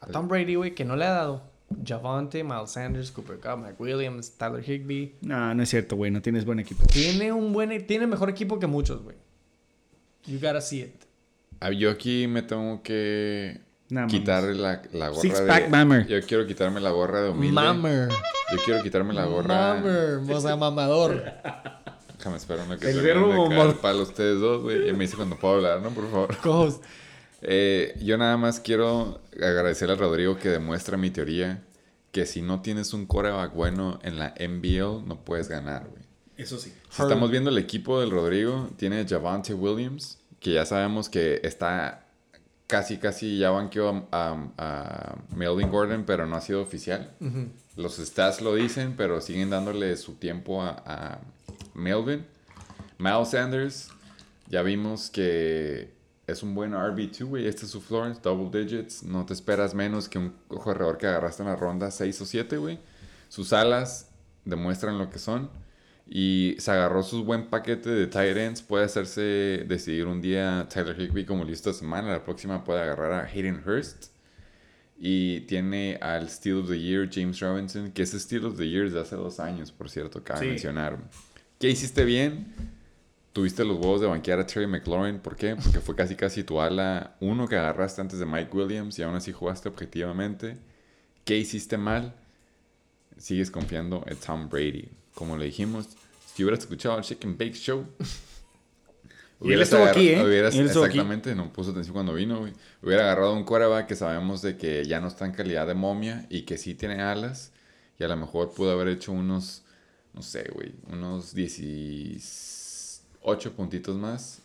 a Tom Brady, güey, que no le ha dado. Javante, Miles Sanders, Cooper Cup, Mike Williams, Tyler Higbee. No, no es cierto, güey. No tienes buen equipo. Tiene un buen... Tiene mejor equipo que muchos, güey. You gotta see it. Ah, Yo aquí me tengo que Nah, quitar la, la gorra Six de... pack mammer. Yo quiero quitarme la gorra de humilde. Mammer. Yo quiero quitarme la gorra... Mammer. O sea, mamador. Déjame esperar una que El se verbo palo ustedes dos, güey. Y me dice cuando puedo hablar, ¿no? Por favor. Eh, yo nada más quiero agradecer a Rodrigo que demuestra mi teoría que si no tienes un coreback bueno en la NBL, no puedes ganar, güey. Eso sí. Si estamos viendo el equipo del Rodrigo, tiene Javante Williams, que ya sabemos que está casi, casi ya banqueó a, a- a Melvin Gordon, pero no ha sido oficial. Los stats lo dicen, pero siguen dándole su tiempo a, a Melvin. Miles Sanders, ya vimos que es un buen RB2, güey. Este es su floor, double digits. No te esperas menos que un corredor que agarraste en la ronda 6 o 7, güey. Sus alas demuestran lo que son. Y se agarró su buen paquete de tight ends. Puede hacerse decidir un día Tyler Higby como listo esta semana. La próxima puede agarrar a Hayden Hurst. Y tiene al Steel of the Year, James Robinson, que es Steel of the Year de hace dos años, por cierto, cabe Sí. mencionar. ¿Qué hiciste bien? Tuviste los huevos de banquear a Terry McLaurin. ¿Por qué? Porque fue casi casi tu ala uno que agarraste antes de Mike Williams y aún así jugaste objetivamente. ¿Qué hiciste mal? Sigues confiando en Tom Brady. Como le dijimos, si hubieras escuchado el Chicken Bake Show, Y él estuvo aquí, ¿eh? hubieras- él estuvo aquí. exactamente, no puso atención cuando vino, güey. Hubiera agarrado un quarterback que sabemos de que ya no está en calidad de momia y que sí tiene alas. Y a lo mejor pudo haber hecho unos, no sé, güey, unos 18 puntitos más.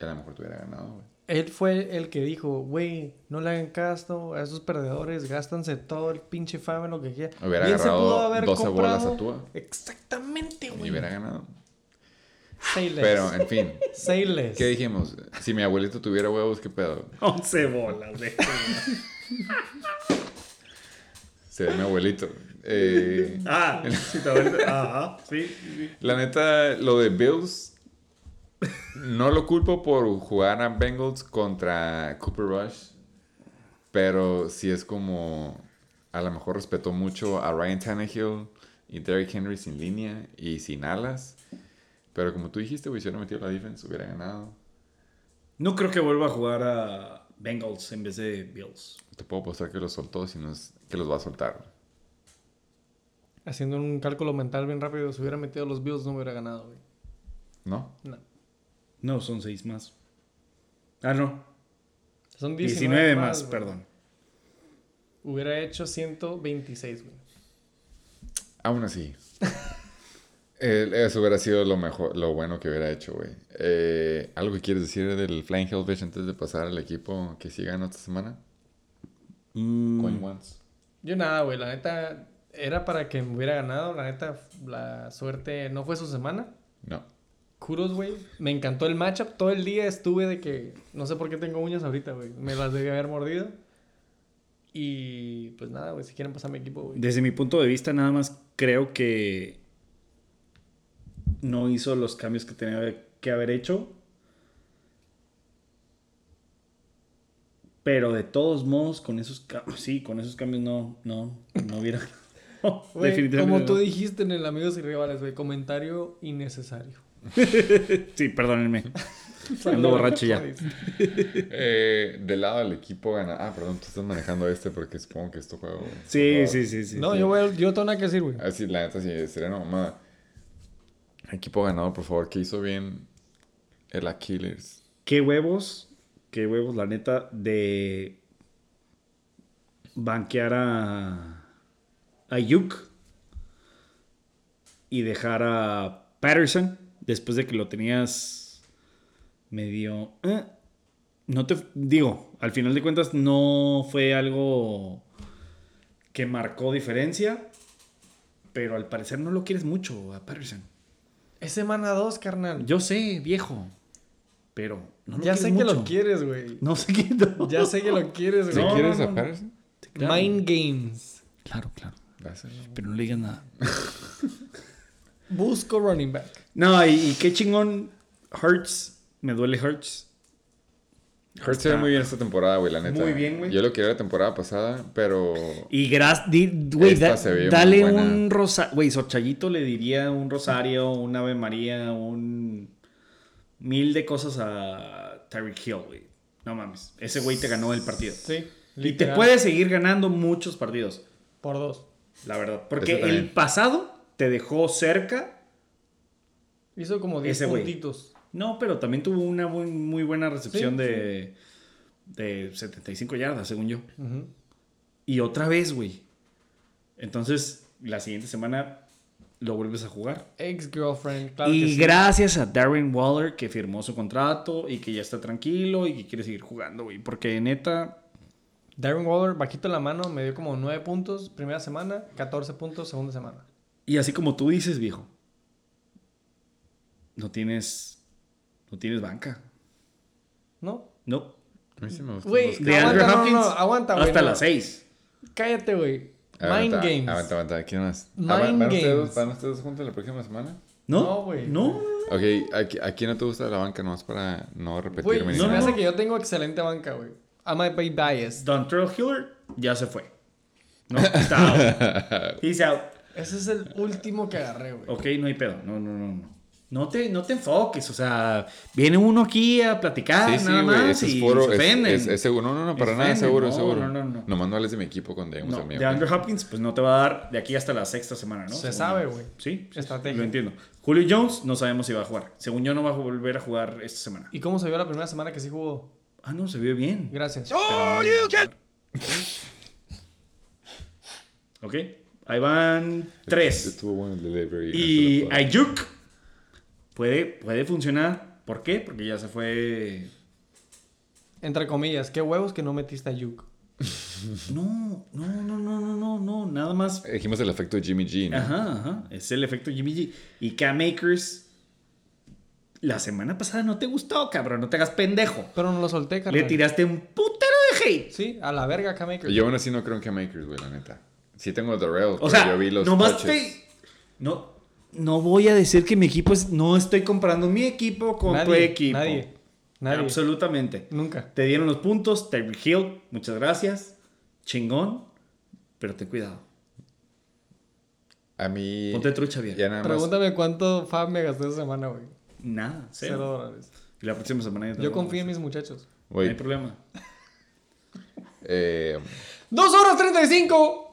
Y a lo mejor te hubiera ganado, güey. Él fue el que dijo, güey, no le hagan caso a esos perdedores, gástanse todo el pinche fame en lo que quieran. Hubiera Bien se agarrado pudo haber 12 bolas a Tua. Exactamente, Y güey. hubiera ganado. Say less. Pero, en fin, Say less. ¿qué dijimos? Si mi abuelito tuviera huevos, ¿qué pedo? 11 bolas, de Se ve mi abuelito. Eh, Ah, sí, te. Ajá, sí, sí. La neta, lo de Bills, no lo culpo por jugar a Bengals contra Cooper Rush, pero sí es como, a lo mejor respetó mucho a Ryan Tannehill y Derrick Henry sin línea y sin alas, pero como tú dijiste, güey, si hubiera metido la defense, hubiera ganado. No creo que vuelva a jugar a Bengals en vez de Bills. Te puedo apostar que los soltó, si no es que los va a soltar. Haciendo un cálculo mental bien rápido, si hubiera metido los Bills no hubiera ganado, güey. ¿No? No. No, son 6 más. Ah, no. Son 19, 19, más, güey. perdón. Hubiera hecho 126, güey. Aún así. Eh, eso hubiera sido lo mejor, lo bueno que hubiera hecho, güey. Eh, ¿Algo que quieres decir del Flying Hellfish antes de pasar al equipo que sí ganó esta semana? Mm, Coin once. Yo nada, güey. La neta, era para que me hubiera ganado. La neta, la suerte no fue su semana. No. Kudos, güey. Me encantó el matchup. Todo el día estuve de que... No sé por qué tengo uñas ahorita, güey. Me las debí haber mordido. Y pues nada, güey. Si quieren pasar mi equipo, güey. Desde mi punto de vista, nada más creo que no hizo los cambios que tenía que haber hecho. Pero de todos modos, con esos cambios, sí, con esos cambios no, no, no hubiera. No, Güey, definitivamente como tú no. dijiste en el Amigos y Rivales, güey. Comentario innecesario. Sí, perdónenme. Ando borracho ya. Eh, del lado del equipo gana. Ah, perdón, tú estás manejando este porque supongo que es tu juego. Sí, sí, sí, sí. no, sí. yo voy a- yo tengo nada que decir, güey. Así, la neta, sí, sería mamada. Equipo ganador, por favor, que hizo bien el Achilles. Qué huevos, qué huevos, la neta, de banquear a a Ayuk y dejar a Patterson después de que lo tenías medio... eh, no te... Digo, al final de cuentas no fue algo que marcó diferencia, pero al parecer no lo quieres mucho a Patterson. Es semana 2, carnal. Yo sé, viejo, pero no lo ya quieres sé que lo quieres, güey. No sé qué. no. Ya sé que lo quieres, ¿Sí güey. No, quieres no, a. Patterson? Claro. Mind Games. Claro, claro. Pero no le digas nada. Busco running back. No, y, y qué chingón. Hurts. Me duele Hurts. Hurts se ve muy bien esta temporada, güey, la neta. Muy bien, güey. Yo lo quería la temporada pasada, pero... Y di- güey, da- dale un rosario. Güey, Sorchayito le diría un rosario, un Ave María, un. Mil de cosas a Tyreek Hill, güey. No mames. Ese güey te ganó el partido. Sí. Y te puede seguir ganando muchos partidos. Por dos. La verdad. Porque el pasado te dejó cerca. Hizo como 10 Ese güey. puntitos. No, pero también tuvo una muy buena recepción de, de 75 yardas, según yo. Y otra vez, güey. Entonces, la siguiente semana lo vuelves a jugar. Ex-girlfriend, claro y que sí. gracias a Darren Waller que firmó su contrato y que ya está tranquilo y que quiere seguir jugando, güey. Porque neta, Darren Waller, bajito la mano, me dio como 9 puntos primera semana, 14 puntos segunda semana. Y así como tú dices, viejo, no tienes, no tienes banca. ¿No? No. A mí sí me gusta. Güey, De aguanta, Andrew no, no, Hopkins no, aguanta, güey. hasta no. las 6. Cállate, güey. Aguanta, Mind Games. Aguanta, aguanta. ¿Quién más? Mind Ah, ¿van- ¿Van ustedes, games. ¿Van ustedes juntos la próxima semana? No, No, güey. No. Ok, aquí, aquí no te gusta la banca, nomás para no Güey, repetirme. ni se me hace que yo tengo excelente banca, güey. I might be biased. Dontrell Hiller, ya se fue. No, está out. He's out. Ese es el último que agarré, güey. Ok, no hay pedo. No, no, no, no. No te, no te enfoques, o sea, viene uno aquí a platicar Sí, sí, nada güey. más Ese y foro. se Es, ofenden. es- es seguro. No, no, no, para nada, ofenden. seguro, No, seguro. no, no, no. Nomás no hables de mi equipo cuando lleguemos No, al mío. de. Andrew Hopkins, pues no te va a dar de aquí hasta la sexta semana, ¿no? Se Según sabe, güey. Sí, sí, Estrategia. Lo entiendo. Julio Jones, no sabemos si va a jugar. Según yo, no va a volver a jugar esta semana. ¿Y cómo se vio la primera semana que sí jugó? Ah, no, se vio bien. Gracias. Ok, ahí van tres. Estuvo bueno el delivery. Y Ayuk puede, puede funcionar. ¿Por qué? Porque ya se fue. Entre comillas, qué huevos que no metiste a Yuk. No, no, no, no, no, no, no. Nada más. Dijimos el efecto Jimmy G, ¿no? Ajá, ajá. Es el efecto Jimmy G. Y Cam Akers. La semana pasada no te gustó, cabrón. No te hagas pendejo. Pero no lo solté, carnal. Le tiraste un putero de hate. Sí, a la verga, Cam Akers. Yo aún así no creo en Cam Akers, güey, la neta. Sí tengo Darrell, O pero sea, yo vi los nomás te. No, no voy a decir que mi equipo es. No estoy comparando mi equipo con tu equipo. Nadie. Nadie. Absolutamente. Nunca. Te dieron los puntos. Tyreek Hill, muchas gracias. Chingón. Pero ten cuidado. A mí... Ponte trucha bien. Ya nada más... Pregúntame cuánto fab me gasté esa semana, güey. Nada, Cero cero. dólares. Y la próxima semana ya te Yo confío en mis muchachos. No hay problema. eh, ¡Dos horas 35!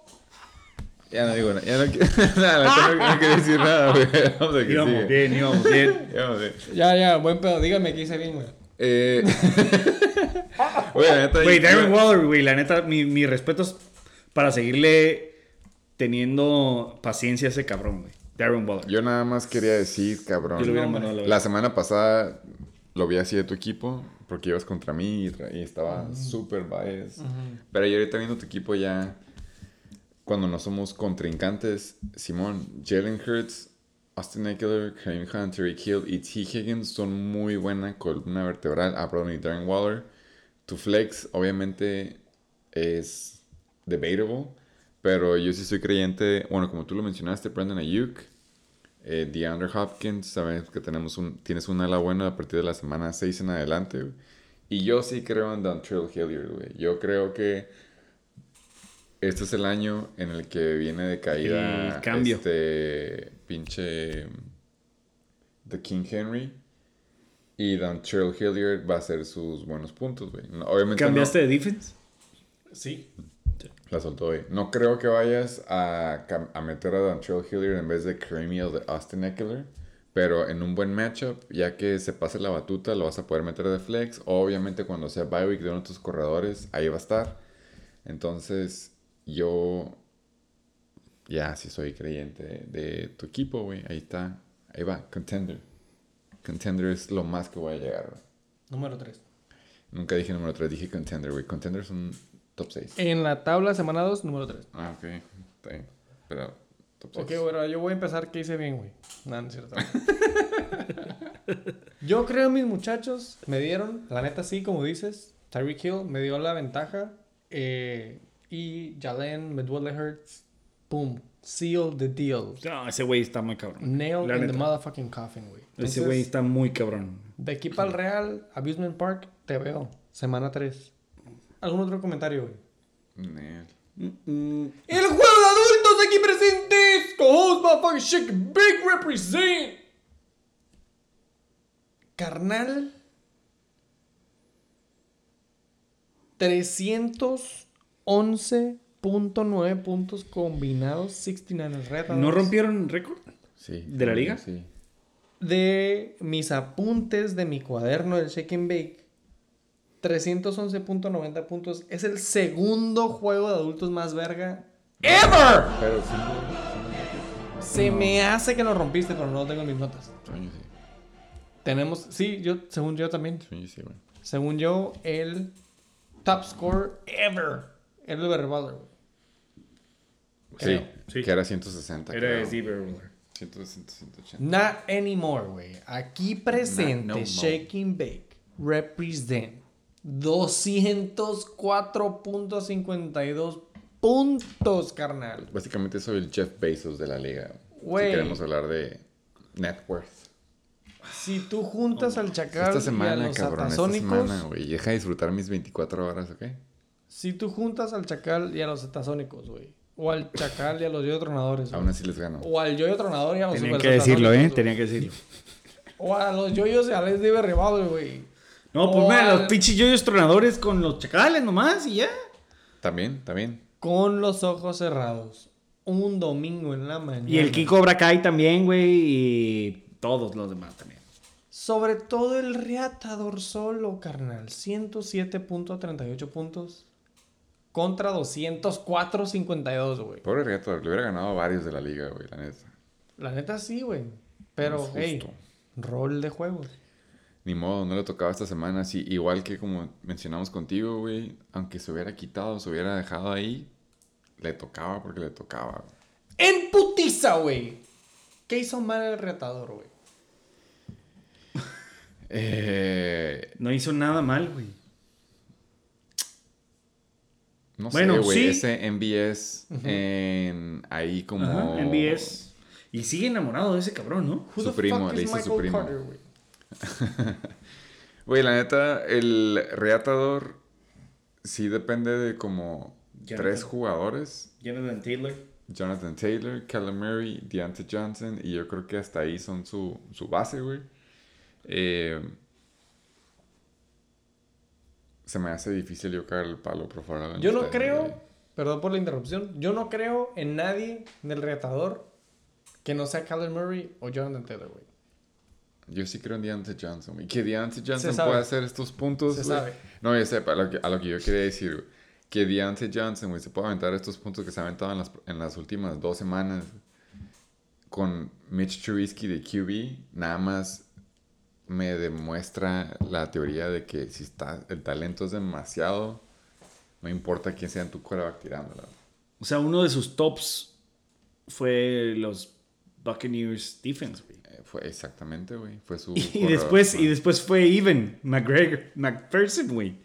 Ya no digo nada. Ya no, nada, no, no quiero decir nada, güey. Vamos a que Íbamos sigue. bien, íbamos bien. Íbamos bien. Ya, ya, buen pedo. Dígame que hice bien, güey. Eh... Oye, la neta... Güey, Darren Waller, güey, la neta, mi, mi respeto es para seguirle teniendo paciencia a ese cabrón, güey. Darren Waller. Yo nada más quería decir, cabrón. Yo lo hubiera no, mandado a la semana pasada lo vi así de tu equipo porque ibas contra mí y, tra- y estaba súper biased. Pero yo ahorita viendo tu equipo ya, cuando no somos contrincantes, Simón, Jalen Hurts, Austin Eckler, Kareem Hunt, Tyreek Hill y T. Higgins son muy buena columna vertebral. A Brown y Darren Waller. Tu flex, obviamente, es debatable. Pero yo sí soy creyente, bueno, como tú lo mencionaste, Brandon Ayuk, eh, DeAndre Hopkins, sabes que tenemos un, tienes un ala buena a partir de la semana 6 en adelante. Y yo sí creo en Dontrell Hilliard, güey. Yo creo que este es el año en el que viene de caída El cambio. este pinche The King Henry. Y Dontrell Hilliard va a hacer sus buenos puntos, güey. No, obviamente no- ¿Cambiaste de defense? Sí. la soltó hoy. No creo que vayas a, a meter a Dontrell Hilliard en vez de Creamy o de Austin Eckler. Pero en un buen matchup, ya que se pase la batuta, lo vas a poder meter de flex. Obviamente cuando sea bye week de uno de tus corredores, ahí va a estar. Entonces, yo ya sí soy creyente de tu equipo, güey. Ahí está. Ahí va, contender. Contender es lo más que voy a llegar, güey. Número 3. Nunca dije número 3, dije contender, güey. Contender es un top 6. En la tabla semana 2, número 3. Ah, ok. Está bien. Pero top 6. Ok, bueno, yo voy a empezar que hice bien, güey. No, no es cierto. yo creo mis muchachos me dieron, la neta sí, como dices, Tyreek Hill me dio la ventaja. eh, y Jalen Medwelle Hurts, boom, seal the deal. No, ese güey está muy cabrón. Nail in the motherfucking coffin, güey. Ese güey está muy cabrón. De aquí para el Real, Abusement Park, te veo. Semana 3. ¿Algún otro comentario, güey? Nel. El juego de adultos aquí presentes. Co-host motherfucking shake big represent. Carnal. 311.9 puntos combinados. 69 red. ¿No rompieron récord? Sí. ¿De la liga? Sí. De mis apuntes de mi cuaderno del Shake and Bake. 311.90 puntos. Es el segundo juego de adultos más verga. ¡Ever! Pero sí. Se me hace que lo rompiste, pero no tengo en mis notas. Sueño sí. Tenemos, sí, yo, según yo también. Sueño sí, güey. Según yo, el top score ever. El de Barry Butler, güey. Sí, sí. Que era 160. Era creo. Steve Roller. 160, 180. Not anymore, güey. Aquí presente, no. Shaking Bake represent 204.52 puntos, carnal. Básicamente soy el Jeff Bezos de la liga. Güey. Si queremos hablar de net worth. Si tú juntas al Chacal Esta y a semana, los cabrón, esta semana, güey. Deja de disfrutar mis 24 horas, ¿ok? Si tú juntas al Chacal y a los Zetasónicos, güey. O al Chacal y a los Yoyo Tronadores. Aún así les gano. O al Yoyo Tronador y a los Tenían que decirlo, ¿eh? Zetasónicos, Tenía que decirlo. O a los Yoyos y a Les Diver güey. No, O ponme a al- los pinches yoyos tronadores con los chacales nomás y ya. También, también. Con los ojos cerrados. Un domingo en la mañana. Y el King Cobra Kai también, güey. Y todos los demás también. Sobre todo el reatador solo, carnal. 107.38 puntos. Contra 204.52, güey. Pobre Reato, le hubiera ganado varios de la liga, güey, la neta. La neta sí, güey. Pero, hey, justo. rol de juegos. Ni modo, no le tocaba esta semana. Sí, igual que como mencionamos contigo, güey. Aunque se hubiera quitado, se hubiera dejado ahí, le tocaba porque le tocaba. güey. En putiza, güey. ¿Qué hizo mal el reatador, güey? Eh, No hizo nada mal, güey. No Bueno, sé, güey. sí. Ese MBS en ahí como. Ajá, MBS. Y sigue enamorado de ese cabrón, ¿no? Su primo, le dice su primo. Güey? La neta, el reatador sí depende de como Jonathan. tres jugadores. Jonathan Taylor. Jonathan Taylor, Callum Murray, Deontay Johnson. Y yo creo que hasta ahí son su, su base, güey. Eh, se me hace difícil yo caer el palo por de Yo no creo, perdón por la interrupción, yo no creo en nadie del reatador que no sea Kyler Murray o Jonathan Taylor, güey. Yo sí creo en Deontay Johnson, güey. Que Deontay Johnson pueda hacer estos puntos. Se sabe. No, yo sé, a lo que, a lo que yo quería decir, güey. Que Deontay Johnson, güey, se puede aventar estos puntos que se ha aventado en las, en las últimas dos semanas con Mitch Trubisky de QB. Nada más me demuestra la teoría de que si está, el talento es demasiado, no importa quién sea en tu quarterback tirándola. O sea, uno de sus tops fue los Buccaneers defense, güey. Eh, Fue exactamente, güey. Fue su. Y después, y después fue Even McGregor, McPherson, güey.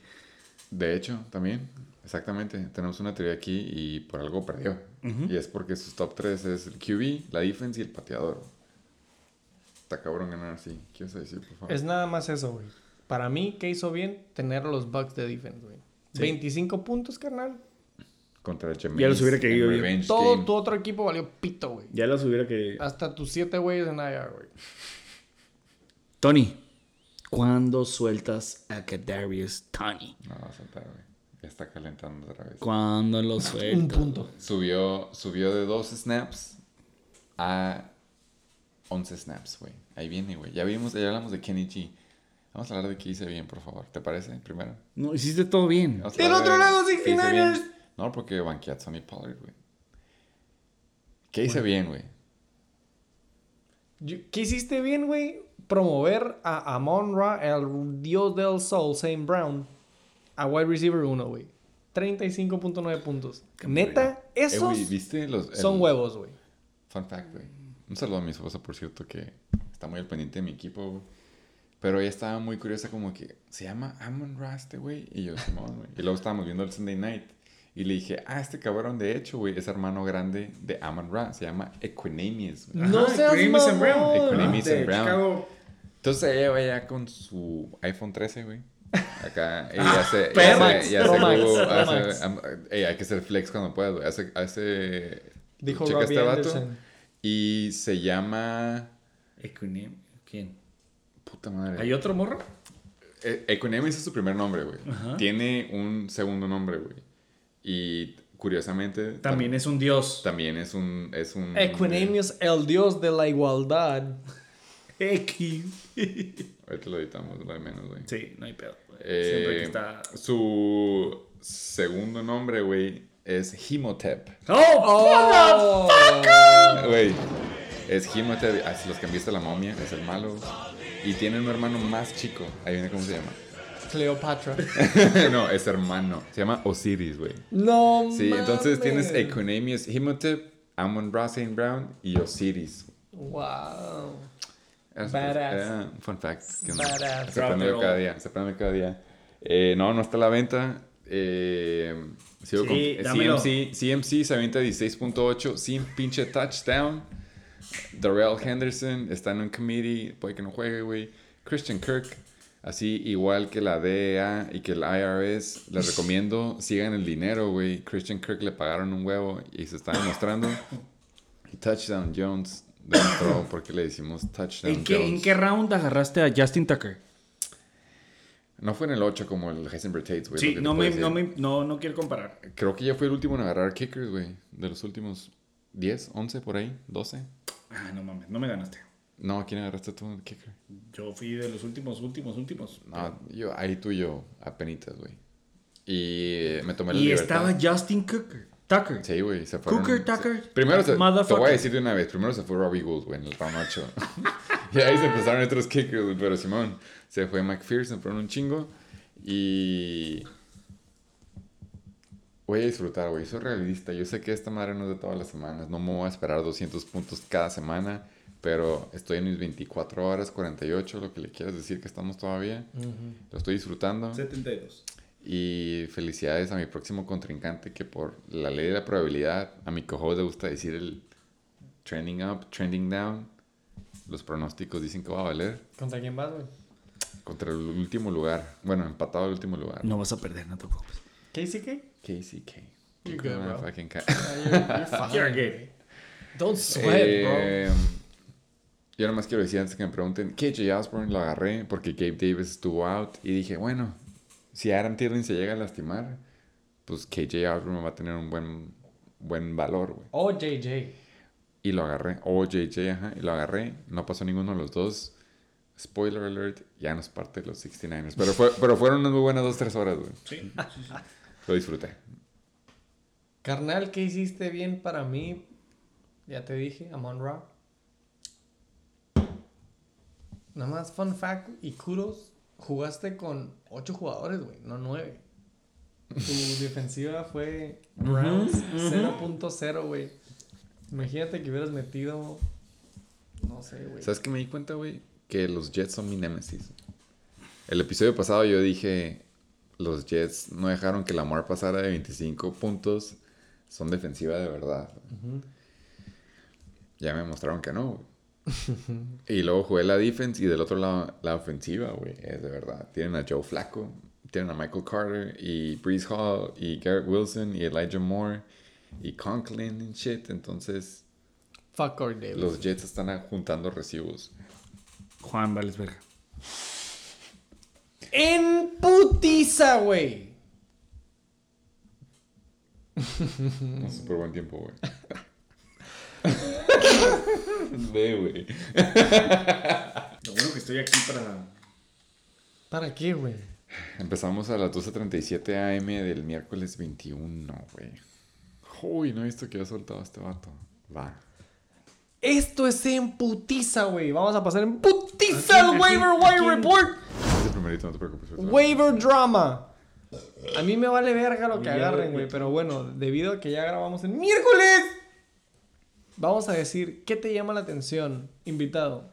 De hecho, también, exactamente. Tenemos una teoría aquí y por algo perdió. Y es porque sus top 3 es el QB, la defense y el pateador. Está cabrón ganar así. ¿Qué vas a decir, por favor? Es nada más eso, güey. Para mí, ¿qué hizo bien? Tener los Bucks de defense, güey. 25 puntos, carnal. Contra Jameis. Ya los hubiera querido revenge Todo game. tu otro equipo valió pito, güey. Ya los hubiera que. Hasta tus 7 güeyes en IR, güey. Tony, ¿cuándo sueltas a Kadarius Tony? No, va a saltar, güey. Ya está calentando otra vez. ¿Cuándo lo sueltas? Un punto. Subió, subió de 12 snaps a 11 snaps, güey. Ahí viene, güey. Ya vimos, ya hablamos de Kenny G. Vamos a hablar de qué hice bien, por favor. ¿Te parece? Primero. No, hiciste todo bien. Del otro lado, qué hice 69ers. bien. No, porque banqueé a Tony Pollard, güey. ¿Qué hice bien, güey? Yo- ¿Qué hiciste bien, güey? Promover a Amon Ra, el dios del soul, Saint Brown, a wide receiver 1, güey. 35.9 puntos. Neta, Eh, esos güey, ¿viste los, el- son huevos, güey. Fun fact, güey. Un saludo a mi esposa, por cierto, que está muy al pendiente de mi equipo, güey. Pero ella estaba muy curiosa, como que, ¿se llama Amon Ra este güey? Y yo, Simón, güey. Y luego estábamos viendo el Sunday Night. Y le dije, ah, este cabrón, de hecho, güey, es hermano grande de Amon Ra. Se llama Equinemius, güey. No seas Equanimous and. Brown. Equanimous De and Brown. Chicago. Entonces ella va ya con su iPhone 13, güey. Acá, y Ah, hace, Pro hace, y hace Google, hace- Max. am- ey, hay que hacer flex cuando puedas, güey. Hace, hace, Dijo checa Robbie este vato, Anderson. Y se llama, Equanim- ¿Quién? puta madre. ¿Hay otro morro? Eh, Equanimous es su primer nombre, güey. Ajá. Tiene un segundo nombre, güey. Y curiosamente... También es un dios. También es un... Es un Equinemius, el dios de la igualdad. X. Ahorita lo editamos, lo de menos, güey. Sí, no hay pedo. Eh, Siempre que está. Su segundo nombre, güey, es Himotep. ¡Oh! Güey, es Himotep. Ah, si los cambiaste la momia, es el malo. Y tiene un hermano más chico. Ahí viene cómo se llama. Cleopatra. no, es hermano. Se llama Osiris, güey. No Sí, entonces tienes. Equinemius Himotep, Amon Ra Saint Brown y Osiris. Wow. Es- Badass. fun fact. Que no- Badass. se aprende cada día. Se aprende cada día. Eh, no, no está a la venta. Eh, sigo Sí, con eh. CMC. CMC se avienta 16.8 sin pinche touchdown. Darrell Henderson está en un committee. Puede que no juegue, güey. Christian Kirk Así, igual que la DEA y que el IRS, les recomiendo, sigan el dinero, güey. Christian Kirk le pagaron un huevo y se está demostrando. Y Touchdown Jones demostró por qué le decimos Touchdown ¿En qué, Jones. ¿En qué round agarraste a Justin Tucker? No fue en el 8 como el Heisenberg Tates, güey. Sí, no me, no, me, no, no quiero comparar. Creo que ya fue el último en agarrar kickers, güey. De los últimos 10, 11 por ahí, 12. Ah, no mames, no me ganaste. No, ¿quién agarraste tú kicker? Yo fui de los últimos, últimos, últimos. No, yo, ahí tú y yo, apenitas, güey. Y me tomé la y libertad. estaba Justin Tucker. Tucker. Sí, güey, se fueron. Cooker, Tucker, Primero se, te voy a decir de una vez, primero se fue Robbie Gould, güey, en el round 8. y ahí se empezaron otros kickers, güey, pero Simón, se fue McPherson, fueron un chingo. Y... Voy a disfrutar, güey, soy realista. Yo sé que esta madre no es de todas las semanas, no me voy a esperar 200 puntos cada semana, pero estoy en mis 24 horas, 48, lo que le quieras decir que estamos todavía. Lo estoy disfrutando. 72. Y felicidades a mi próximo contrincante que por la ley de la probabilidad, a mi cojo le gusta decir el trending up, trending down. Los pronósticos dicen que va a valer ¿Contra quién vas, güey? contra el último lugar. Bueno, empatado el último lugar. No vas a perder, no te preocupes. ¿KCK? KCK. You're good, bro. Fucking You're fine. You're good. Don't sweat, Eh, Yo nomás quiero decir antes que me pregunten, KJ Osborne lo agarré porque Gabe Davis estuvo out y dije, bueno, si Adam Thielen se llega a lastimar, pues KJ Osborne va a tener un buen, buen valor, güey. bro. O JJ. Y lo agarré. O JJ, ajá. Y lo agarré. No pasó ninguno de los dos. Spoiler alert. Ya no es parte de los 69ers. Pero, fue, pero fueron unas muy buenas dos, tres horas, güey. Sí. Lo disfruté. Carnal, ¿qué hiciste bien para mí? Ya te dije, Amon Ra. Nada más fun fact y kudos. Jugaste con 8 jugadores, güey, no 9. Tu defensiva fue rounds 0.0, güey. Imagínate que hubieras metido. No sé, güey. ¿Sabes qué me di cuenta, güey? Que los Jets son mi némesis. El episodio pasado yo dije, los Jets no dejaron que Lamar pasara de 25 puntos. Son defensiva de verdad. Ya me mostraron que no, güey. y luego jugué la defense y del otro lado la ofensiva, güey. Es de verdad. Tienen a Joe Flacco, tienen a Michael Carter y Breeze Hall y Garrett Wilson y Elijah Moore y Conklin y shit. Entonces Fuck Davis. los Jets están juntando recibos. Juan Valesberga. En putiza, güey. Un súper buen tiempo, güey. Ve, güey. Lo bueno que estoy aquí para. ¿Para qué, güey? Empezamos a las 12.37 am del miércoles 21, güey. Uy, no he visto que ha soltado este vato. Va. Esto es en putiza, güey. Vamos a pasar en putiza ¿A el waiver ¿A wire report. Es el primerito, no te preocupes. Waiver drama. A mí me vale verga lo que agarren, güey. Pero bueno, debido a que ya grabamos el miércoles, vamos a decir qué te llama la atención, invitado.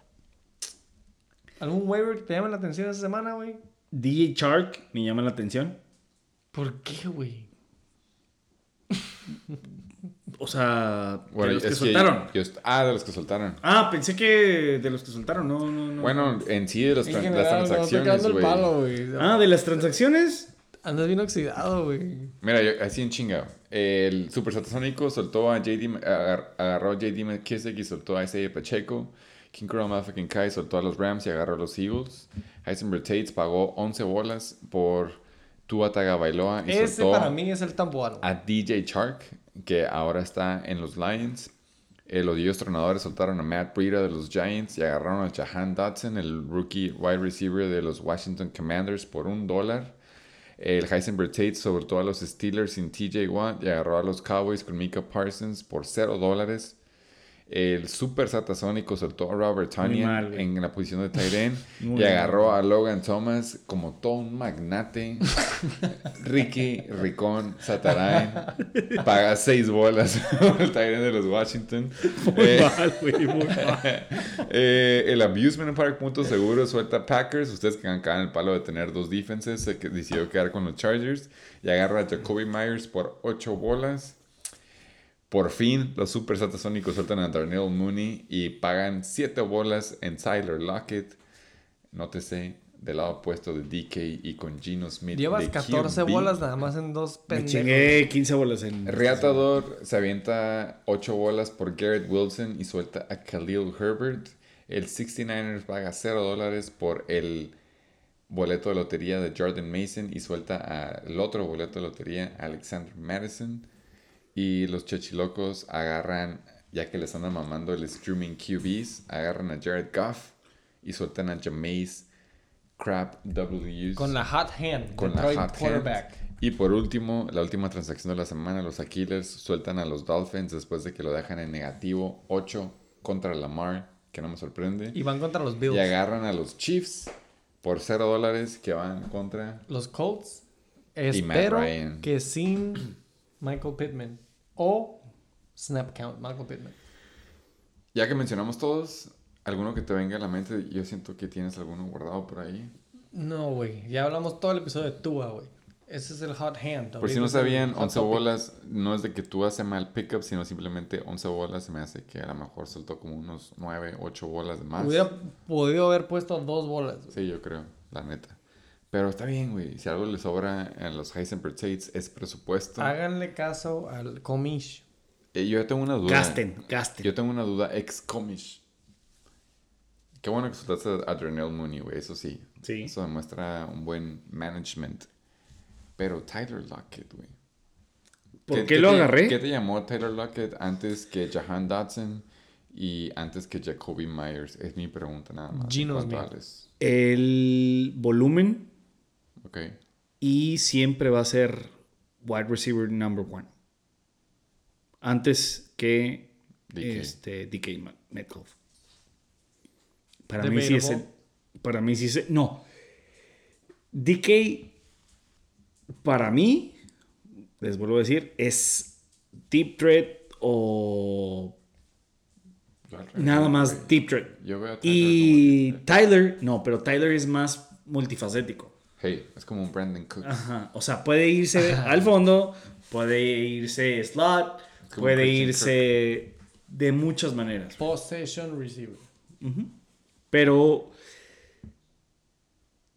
¿Algún waiver que te llame la atención esta semana, güey? DJ Shark me llama la atención. ¿Por qué, güey? O sea, de los que soltaron. yo ah, de los que soltaron. Ah, pensé que de los que soltaron. No, no, no. Bueno, en sí de los En tran- general, las no, transacciones, cagando el palo. Ah, de las transacciones. Andas bien oxidado, güey. Mira, yo, así en chinga. El Super Satasónico soltó a JD, agarró a JD McKissick y soltó a Isaiah Pacheco. King Crow Motherfucking Kai soltó a los Rams y agarró a los Eagles. Heisenberg Tates pagó 11 bolas por Tua Tagovailoa y Ese soltó para mí es el tambuano. a DJ Chark, que ahora está en los Lions. Los Dios Tronadores soltaron a Matt Breida de los Giants y agarraron a Jahan Dotson, el rookie wide receiver de los Washington Commanders, por un dólar. El Heisenberg Tate soltó a los Steelers sin TJ Watt y agarró a los Cowboys con Mika Parsons por cero dólares. El Super Satasónico soltó a Robert Tonyan en la posición de Muy y mal. agarró a Logan Thomas como todo un magnate. Ricky Ricón Satarain paga seis bolas el end de los Washington. Muy Eh, mal, güey, muy mal. eh, el Abusement Park Punto Seguro suelta Packers. Ustedes que han en el palo de tener dos defenses, se decidió quedar con los Chargers y agarra a Jacoby Myers por 8 bolas. Por fin, los Super Satasónicos sueltan a Darnell Mooney y pagan 7 bolas en Tyler Lockett. Nótese, del lado opuesto de DK y con Gino Smith. Llevas de 14 QB. bolas nada más en dos Me pendejos. chingué 15 bolas en. Reatador se avienta 8 bolas por Garrett Wilson y suelta a Khalil Herbert. El 69ers paga 0 dólares por el boleto de lotería de Jordan Mason y suelta al otro boleto de lotería, Alexander Madison. Y los chechilocos agarran, ya que les andan mamando el streaming QBs, agarran a Jared Goff y sueltan a Jameis Crap W's. Con la hot hand. con Detroit la hot quarterback. hand. Y por último, la última transacción de la semana, los Aquiles sueltan a los Dolphins después de que lo dejan en negativo 8 contra Lamar, que no me sorprende. Y van contra los Y, Bills. agarran a los Chiefs por 0 dólares que van contra... Los Colts. Y Matt Espero Ryan. que sin Michael Pittman. O snap count, Michael Pittman. Ya que mencionamos todos, alguno que te venga a la mente, yo siento que tienes alguno guardado por ahí. No, güey. Ya hablamos todo el episodio de Tua, güey. Ese es el hot hand. Por si no sabían, hot 11 topic. bolas no es de que tú hace mal pickup, sino simplemente 11 bolas se me hace que a lo mejor soltó como unos 9, 8 bolas de más. Hubiera podido haber puesto dos bolas. Sí, yo creo, la neta. Pero está bien, güey. Si algo le sobra en los Heisenberg Tates es presupuesto. Háganle caso al comish. Eh, yo tengo una duda. Gasten, gasten. Yo tengo una duda ex comish. Qué bueno que soltaste a Adrenal Mooney, güey. Eso sí. Sí. Eso demuestra un buen management. Pero Tyler Lockett, güey. ¿Por qué, lo te- agarré? ¿Qué te llamó Tyler Lockett antes que Jahan Dodson y antes que Jacoby Myers? Es mi pregunta nada más. Smith. a les- El volumen Y siempre va a ser wide receiver number one. Antes que DK. este DK Ma- Metcalf. Para mí sí es el- para mí sí es el- no. DK para mí les vuelvo a decir es deep threat o nada más deep threat. Yo veo a Tyler Y como- Tyler, no, pero Tyler es más multifacético. Hey, es como un Brandon Cooks. Ajá. O sea, puede irse al fondo, puede irse slot, puede irse de muchas maneras. Possession receiver. Pero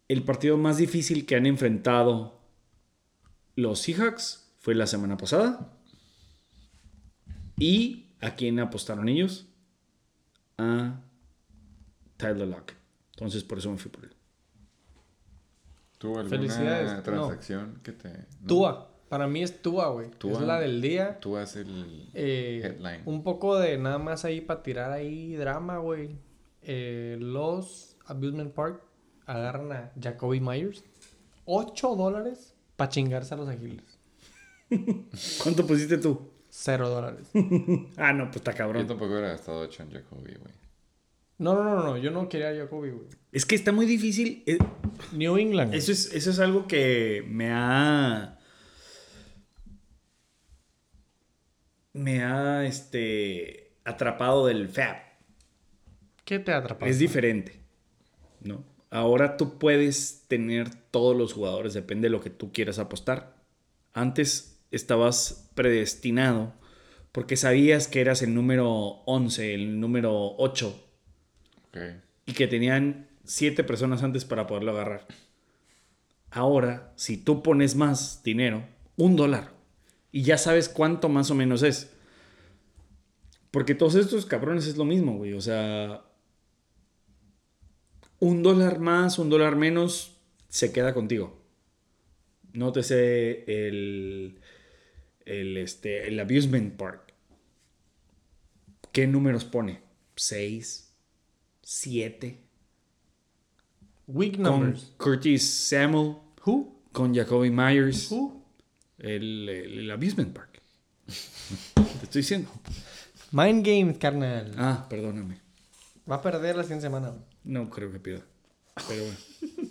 el partido más difícil que han enfrentado los Seahawks fue la semana pasada. ¿Y a quién apostaron ellos? A Tyler Lockett. Entonces por eso me fui por él. ¿Tuvo alguna Felicidades. No. transacción que te... no? Tua. Para mí es Tua, güey. Tua. Es la del día. Tú haces el Eh, headline. un poco de nada más ahí para tirar ahí drama, güey. Eh, los Abusement Park agarran a Jacoby Myers. 8 dólares para chingarse a los agiles. ¿Cuánto pusiste tú? 0 dólares. Ah, no, pues está Yo cabrón. tampoco hubiera gastado 8 en Jacoby, güey. No, no, no, no. Yo no quería a Jacoby, güey. Es que está muy difícil. eh, New England. güey. Eso es, eso es algo que me ha. Me ha este, atrapado del FAB. ¿Qué te atrapa? Es diferente. ¿no? Ahora tú puedes tener todos los jugadores, depende de lo que tú quieras apostar. Antes estabas predestinado porque sabías que eras el número 11, el número 8 Y que tenían siete personas antes para poderlo agarrar. Ahora, si tú pones más dinero, un dólar, y ya sabes cuánto más o menos es. Porque todos estos cabrones es lo mismo, güey. O sea, un dólar más, un dólar menos, se queda contigo. Nótese el, el, este, el Abusement Park. ¿Qué números pone? ¿Seis? ¿Siete? Weak con numbers. Curtis Samuel, Who? con Jacoby Myers, Who? el, el, el Abusement Park. Te estoy diciendo. Mind Games, carnal. Ah, perdóname. Va a perder la siguiente semana. No creo que pida. Pero bueno.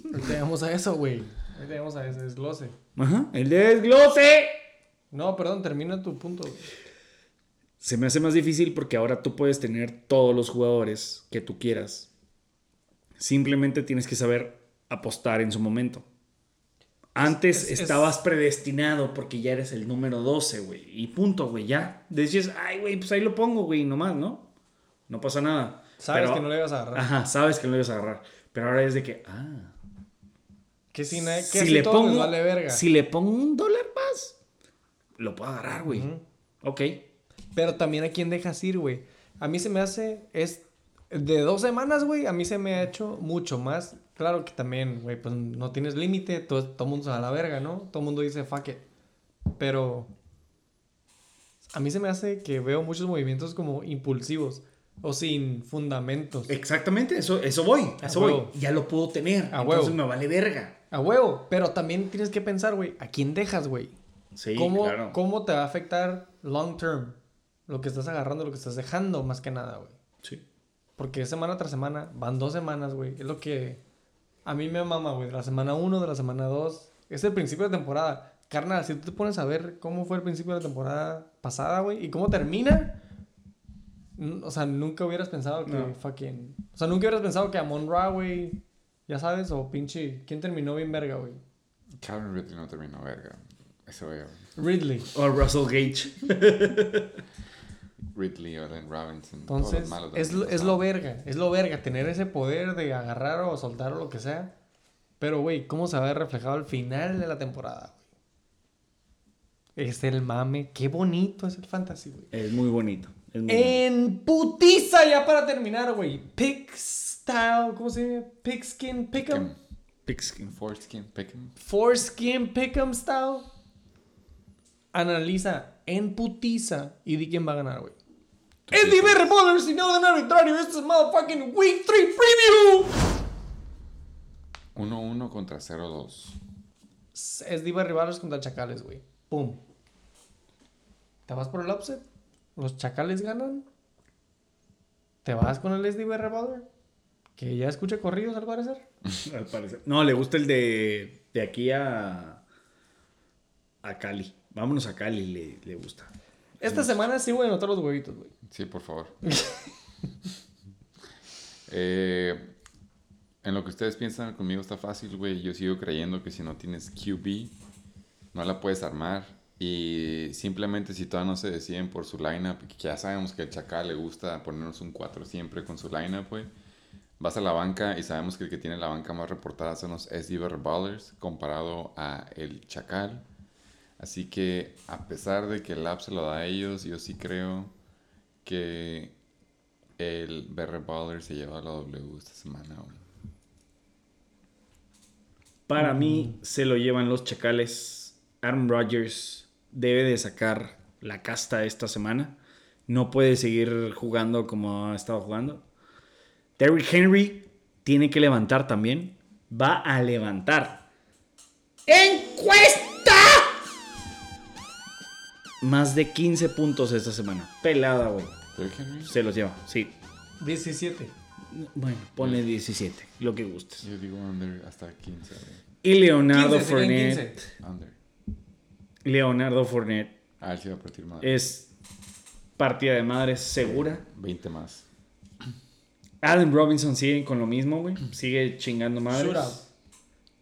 Ahorita llegamos a eso, güey. Ahorita llegamos a ese desglose. Ajá. El desglose. No, perdón, termina tu punto. güey. Se me hace más difícil porque ahora tú puedes tener todos los jugadores que tú quieras. Simplemente tienes que saber apostar en su momento. Antes es- es- estabas predestinado porque ya eres el número 12, güey. Y punto, güey, ya. Decías, ay, güey, pues ahí lo pongo, güey, nomás, ¿no? No pasa nada. Sabes Pero- que no le ibas a agarrar. Ajá, sabes que no lo ibas a agarrar. Pero ahora es de que, ah, Que si, que si, le pongo, vale verga. si le pongo un dólar más, lo puedo agarrar, güey. Ujú. Ok. Pero también a quién dejas ir, güey. A mí se me hace, es de dos semanas, güey, a mí se me ha hecho mucho más. Claro que también, güey, pues no tienes límite, todo, todo mundo se va a la verga, ¿no? Todo mundo dice fuck it. Pero a mí se me hace que veo muchos movimientos como impulsivos o sin fundamentos. Exactamente, eso, eso voy. A Eso voy. Ya lo puedo tener. A entonces huevo. me vale verga. A huevo, pero también tienes que pensar, güey, ¿a quién dejas, güey? Sí, ¿Cómo, claro. ¿Cómo te va a afectar long term? Lo que estás agarrando, lo que estás dejando, más que nada, güey. Sí. Porque semana tras semana, van dos semanas, güey. Es lo que a mí me mama, güey. De la semana 1, de la semana 2. Es el principio de temporada. Carnal, si tú te pones a ver cómo fue el principio de la temporada pasada, güey, y cómo termina. O sea, nunca hubieras pensado que No. fucking. O sea, nunca hubieras pensado que Amon Ra, güey. Ya sabes, o pinche. ¿Quién terminó bien verga, güey? Calvin Ridley no terminó verga. Eso veo. Ridley. O Russell Gage. Ridley o Allen Robinson. todos los Entonces, malos es, lo- es lo verga, es lo verga, tener ese poder de agarrar o soltar o lo que sea. Pero, güey, ¿cómo se va a ver reflejado al final de la temporada? güey? Es el mame, qué bonito es el fantasy, güey. Es muy bonito. Es muy En putiza, ya para terminar, güey. Pick style, ¿cómo se llama? Pigskin, pick'em. Pick'em. Pigskin. Foreskin, Pick'em. Foreskin, pick'em style. Analiza en putiza y di quién va a ganar, güey. Es Diver Bowlers y no de arbitrario. Este es motherfucking Week 3 Preview. 1-1 contra 0-2. Es Diva Rivales contra Chacales, güey. Pum. ¿Te vas por el upset? ¿Los Chacales ganan? ¿Te vas con el SD Revolver? Que ya escucha corridos al parecer. Al parecer. No, le gusta el de, de aquí a, a Cali. Vámonos a Cali, le, le gusta. Esta semana sí voy a anotar los huevitos, güey. Sí, por favor. Eh, en lo que ustedes piensan conmigo está fácil, güey. Yo sigo creyendo que si no tienes QB, no la puedes armar. Y simplemente si todavía no se deciden por su lineup, que ya sabemos que al Chacal le gusta ponernos un 4 siempre con su lineup, güey. Vas a la banca y sabemos que el que tiene la banca más reportada son los SD Ballers comparado a el Chacal. Así que a pesar de que el app se lo da a ellos, yo sí creo que el BR Baller se lleva la W esta semana. Para mí se lo llevan los chacales. Aaron Rodgers debe de sacar la casta esta semana. No puede seguir jugando como ha estado jugando. Derrick Henry tiene que levantar también. Va a levantar. ¡Encuesta! Más de 15 puntos esta semana. Pelada, güey. Se los lleva, sí. 17. Bueno, ponle 17, lo que gustes. yo digo under hasta 15, güey. Y Leonardo 15, serían Fournette. 15. Under. Leonardo Fournette Ah, él sí va a partir madre. es partida de madres segura. 20 más. Allen Robinson sigue con lo mismo, güey. Sigue chingando madres. Shootout.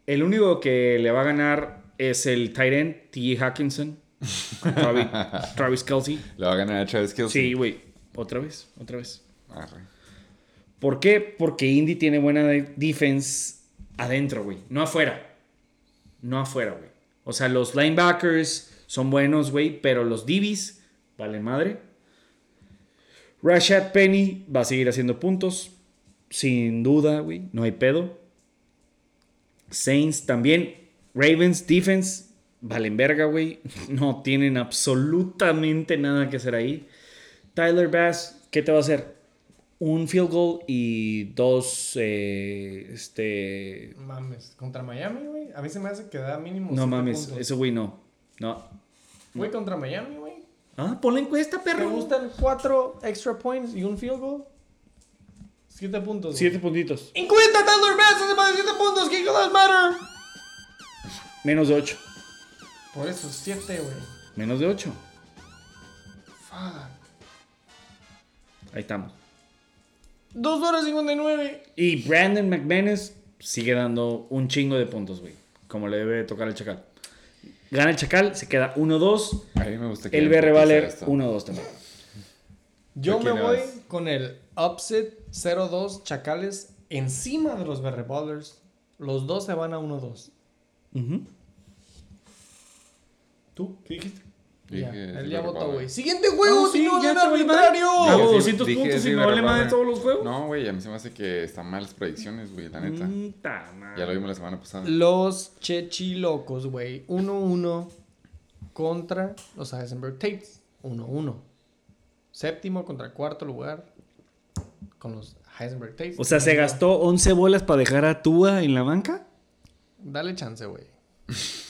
El único que le va a ganar es el tight end, T. Hawkinson. Travis, Travis Kelsey. Le va a ganar a Travis Kelsey. Sí, güey. Otra vez, otra vez. Arre. ¿Por qué? Porque Indy tiene buena de- defense adentro, güey. No afuera. No afuera, güey. O sea, los linebackers son buenos, güey, pero los DBs valen madre. Rashad Penny va a seguir haciendo puntos. Sin duda, güey. No hay pedo. Saints también. Ravens defense valen verga, güey. No tienen absolutamente nada que hacer ahí. Tyler Bass, ¿qué te va a hacer? Un field goal y dos, eh, este... Mames, contra Miami, güey. A mí se me hace que da mínimo. No mames, puntos. ese güey no. No. Güey, contra Miami, güey. Ah, ponle encuesta, ¿Te perro. gustan cuatro extra points y un field goal? Siete puntos. güey. Siete puntitos. Encuesta Tyler Bass hace más de siete puntos. ¿Qué does matter? Menos de ocho. Por eso, siete, güey. Menos de ocho. Fuck. Ahí estamos. Dos horas cincuenta y nueve. Y Brandon McManus sigue dando un chingo de puntos, güey. Como le debe tocar al Chacal. Gana el Chacal, se queda 1-2. A mí me gusta que El BR Valer esto. 1-2 también. Yo ¿A me voy vas? con el upset 0-2 Chacales encima de los Berre Ballers. Los dos se van a 1-2. Ujú. ¿Tú? ¿Qué dijiste? Ya, él sí ya votó, güey. Siguiente juego, Ah, sí, señor ya arbitrario. Hago Dije, 200 dije, puntos y me vale madre todos los juegos. No, güey, a mí se me hace que están mal las predicciones, güey, la neta. Ya lo vimos la semana pasada. Los Chechilocos, güey. 1-1 contra los Heisenberg Tates. 1-1. Séptimo contra cuarto lugar con los Heisenberg Tates. O sea, ¿se gastó 11 bolas para dejar a Tua en la banca? Dale chance, güey.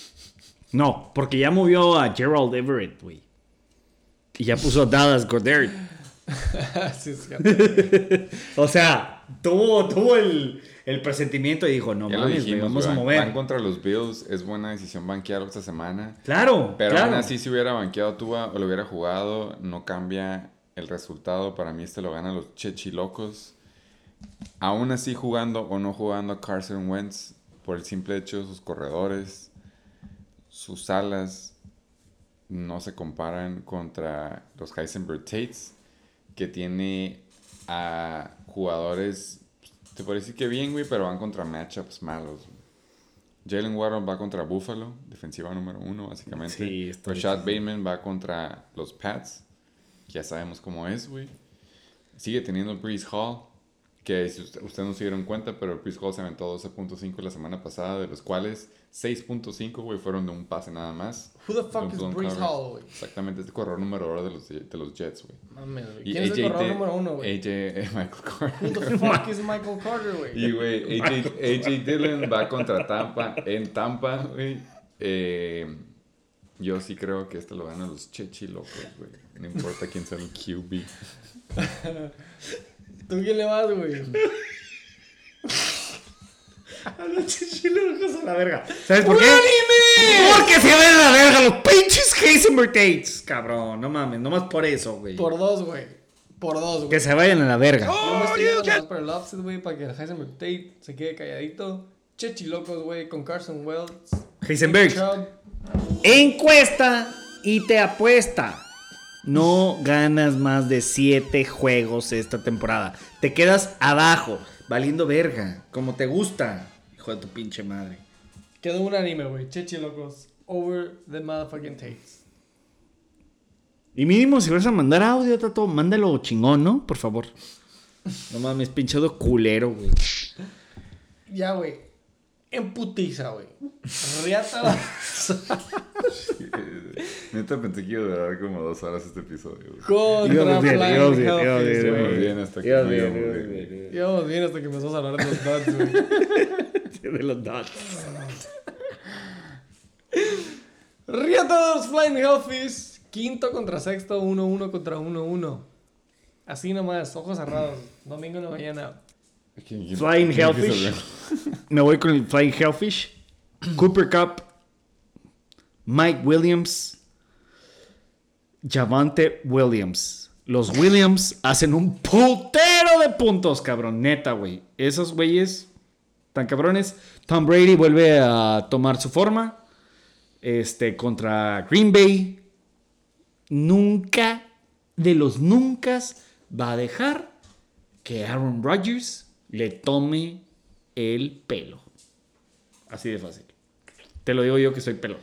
No, porque ya movió a Gerald Everett, güey. Y ya puso a Dallas Goddard. Sí, es cierto. O sea, tuvo, tuvo el, el presentimiento y dijo, no Ya mames, güey, dijimos, vamos a mover. Van contra los Bills, es buena decisión banquearlo esta semana. Claro, Pero claro. aún así, si hubiera banqueado a Tua o lo hubiera jugado, no cambia el resultado. Para mí, este lo ganan los Chechilocos. Aún así, jugando o no jugando a Carson Wentz, por el simple hecho de sus corredores, sus alas, no se comparan contra los Heisenberg Tates, que tiene a jugadores, te puedo decir que bien, güey, pero van contra matchups malos. güey. Jalen Waddle va contra Buffalo, defensiva número uno, básicamente. Sí, Rashad Bateman va contra los Pats, que ya sabemos cómo es, güey. Sigue teniendo Breeze Hall, que si usted- ustedes no se dieron cuenta, pero Breeze Hall se aventó 12.5 la semana pasada, de los cuales 6.5, güey, fueron de un pase nada más. Who the fuck is coverage. Hall, güey? Exactamente, este corredor número uno de los, de los Jets, güey. Mames, güey. ¿Quién es el AJ corredor número uno, güey? AJ eh, Michael Carter. Who the fuck is Michael Carter, güey? Y, güey, AJ, AJ Dillon va contra Tampa en Tampa, güey. Eh, yo sí creo que este lo ganan los Chechilocos, güey. No importa quién sea el QB. ¿Tú quién le vas, güey? A los chichilocos a la verga. ¿Sabes por qué? Porque se ven a la verga los pinches Heisenberg Tates, cabrón. No mames, nomás por eso, güey. Por dos, güey. Por dos, güey. Que se vayan a la verga. Yo me estoy para el offset, güey, para que el Heisenberg Tate se quede calladito. Chechilocos, güey, con Carson Wells. Heisenberg. Encuesta y te apuesta. No ganas más de 7 juegos esta temporada. Te quedas abajo, valiendo verga, como te gusta. Hijo de tu pinche madre. Quedó un anime, güey. Chechilocos. Over the motherfucking Tates. Y mínimo, si vas a mandar audio, Tato, mándalo chingón, ¿no? Por favor. No mames, pinchado culero, güey. Ya, güey. En putiza, güey. Riata. Neta pensé que iba a durar como dos horas este episodio, contra bien, Flying íbamos bien, íbamos bien, güey. Íbamos bien hasta que Íbamos bien, íbamos bien, hasta que empezamos a hablar de los Duds, güey. De los dots. Riata Flying Hellfish. Quinto contra sexto. 1-1 contra 1-1. Así nomás, ojos cerrados. Domingo en la mañana. ¿Quién- quién- Flying Hellfish. Me voy con el Flying Hellfish. Cooper Cup. Mike Williams. Javante Williams. Los Williams hacen un putero de puntos, cabrón. Neta, güey. Esos güeyes tan cabrones. Tom Brady vuelve a tomar su forma. Este, contra Green Bay. Nunca, de los nunca, va a dejar que Aaron Rodgers le tome el pelo. Así de fácil. Te lo digo yo que soy pelo.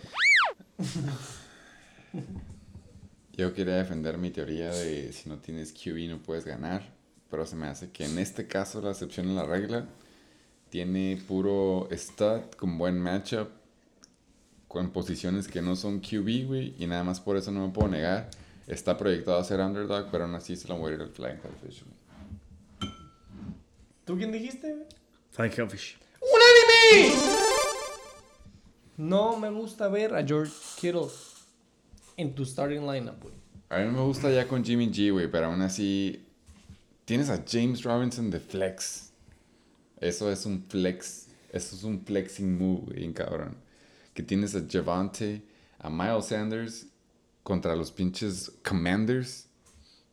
Yo quería defender mi teoría de si no tienes QB no puedes ganar, pero se me hace que en este caso la excepción a la regla tiene puro stud con buen matchup, con posiciones que no son QB, güey, y nada más por eso no me puedo negar. Está proyectado a ser underdog, pero aún así se lo voy a ir al Flying güey. ¿Tú quién dijiste? güey? Flying Hellfish. ¡Unánime! No me gusta ver a George Kittle en tu starting lineup, güey. A mí me gusta ya con Jimmy G, güey, pero aún así tienes a James Robinson de flex. Eso es un flex. Eso es un flexing move, güey, bien cabrón. Que tienes a Javante, a Miles Sanders contra los pinches Commanders.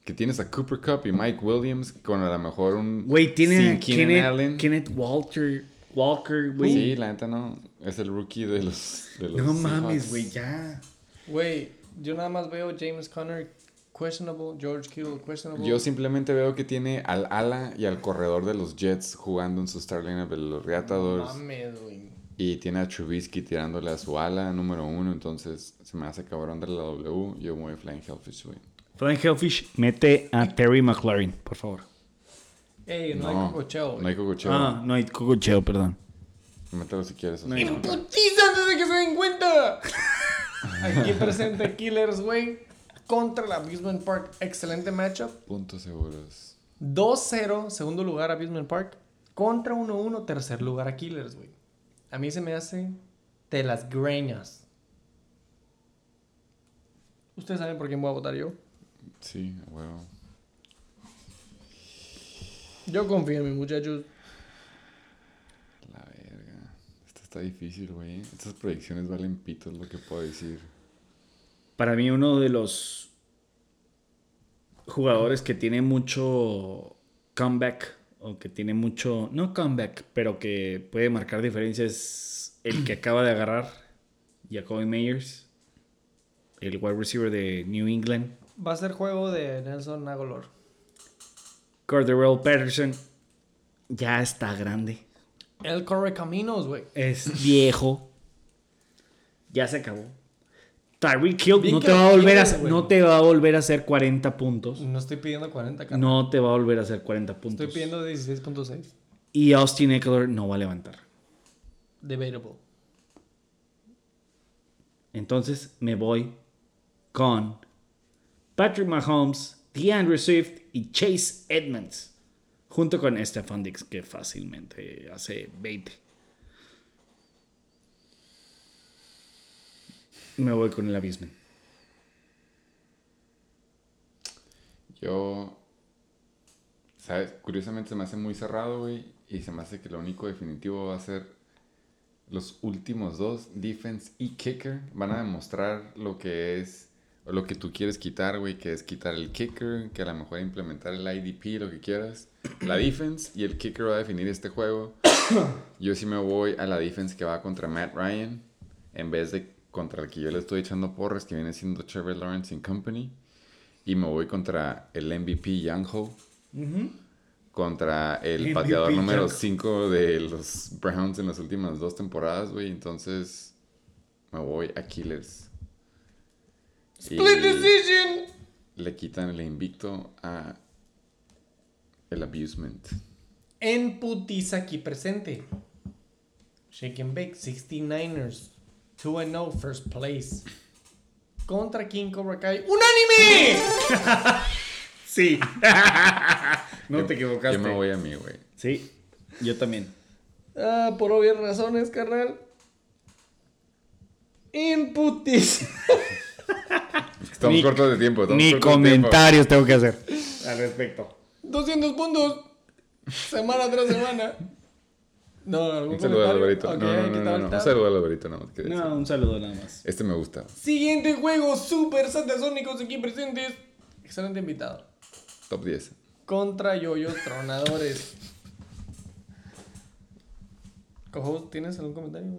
Que tienes a Cooper Cup y Mike Williams con a lo mejor un. Güey, tiene sin a Keenan Kenneth, Allen. Kenneth Walter. Walker, güey. Sí, la neta no. Es el rookie de los. de los no mames, güey, ya. Güey, yo nada más veo James Conner questionable. George Kittle, questionable. Yo simplemente veo que tiene al ala y al corredor de los Jets jugando en su star lineup de los Reatadores. Mames, güey. Y tiene a Trubisky tirándole a su ala número uno. Entonces se me hace cabrón de la W. Yo voy Flying Hellfish, güey. Flying Hellfish, mete a Terry McLaurin, por favor. Ey, no, hay cococheo, No hay cococheo. Ah, no hay cococheo, perdón. Mételo si quieres. No hay- así. ¡Putiza antes de que se den cuenta! Aquí presente Killers, güey. Contra la Abusement Park. Excelente matchup. Puntos seguros. 2-0, segundo lugar Abusement Park. Contra 1-1, tercer lugar a Killers, güey. A mí se me hace de las greñas. Ustedes saben por quién voy a votar yo. Sí, huevo. Yo confío en mis muchachos. La verga. Esto está difícil, güey. Estas proyecciones valen pito, es lo que puedo decir. Para mí uno de los jugadores que tiene mucho comeback o que tiene mucho, no comeback, pero que puede marcar diferencias es el que acaba de agarrar Jacoby Meyers, el wide receiver de New England, Va a ser juego de Nelson Agolor. Cordero Patterson. Ya está grande. Él corre caminos, güey. Es viejo. Ya se acabó. Tyreek Hill no te, va a volver a, no te va a volver a hacer 40 puntos. No estoy pidiendo 40, cara. No te va a volver a hacer 40 puntos. Estoy pidiendo 16.6. Y Austin Eckler no va a levantar. Debatable. Entonces me voy con Patrick Mahomes, DeAndre Swift y Chase Edmonds. Junto con Stefan Dix, que fácilmente hace 20. Me voy con el abismo. Yo. ¿Sabes? Curiosamente se me hace muy cerrado, güey. Y se me hace que lo único definitivo va a ser los últimos dos, defense y kicker. Van a demostrar lo que es. O lo que tú quieres quitar, güey. Que es quitar el kicker. Que a lo mejor implementar el IDP, lo que quieras. La defense y el kicker va a definir este juego. Yo sí me voy a la defense que va contra Matt Ryan. En vez de contra el que yo le estoy echando porras, que viene siendo Trevor Lawrence and Company. Y me voy contra el MVP Young Ho. Contra el MVP pateador número Young. 5 de los Browns en las últimas dos temporadas, güey. Entonces me voy a Killers. Split decision. le quitan el invicto a el abusement. En putiza aquí presente. Shake and Bake, 69ers. 2-0, first place. Contra King Cobra Kai. ¡Unánime! Sí. no Yo- te equivocaste. Yo me voy a mí, güey. Sí, yo también. Ah, por obvias razones, carnal. En putiza. Estamos Ni- cortos de tiempo. Ni tiempo. comentarios tengo que hacer al respecto. 200 puntos. Semana tras semana. No, algún Un saludo al comentario? Alvarito. Ok, no, no, no. Un saludo al Alvarito, nada más. No, un saludo nada más. Este me gusta. Siguiente juego, Super Satasónicos aquí presentes. Excelente invitado. Top 10. Contra Yoyos Tronadores. Cojo, ¿tienes algún comentario?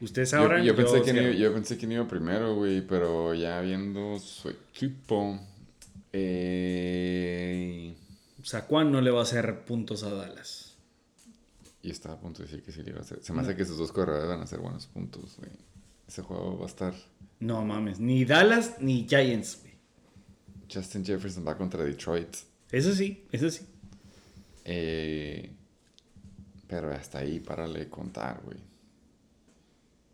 Ustedes ahora. yo pensé que yo pensé que iba primero, güey, pero ya viendo su equipo. Eh, Saquon no le va a hacer puntos a Dallas. y estaba a punto de decir que sí le iba a hacer. Se me hace que esos dos corredores van a hacer buenos puntos, güey. Ese juego va a estar. No mames, ni Dallas ni Giants, güey. Justin Jefferson va contra Detroit. Eso sí, eso sí. Eh, pero hasta ahí, párale de contar, güey.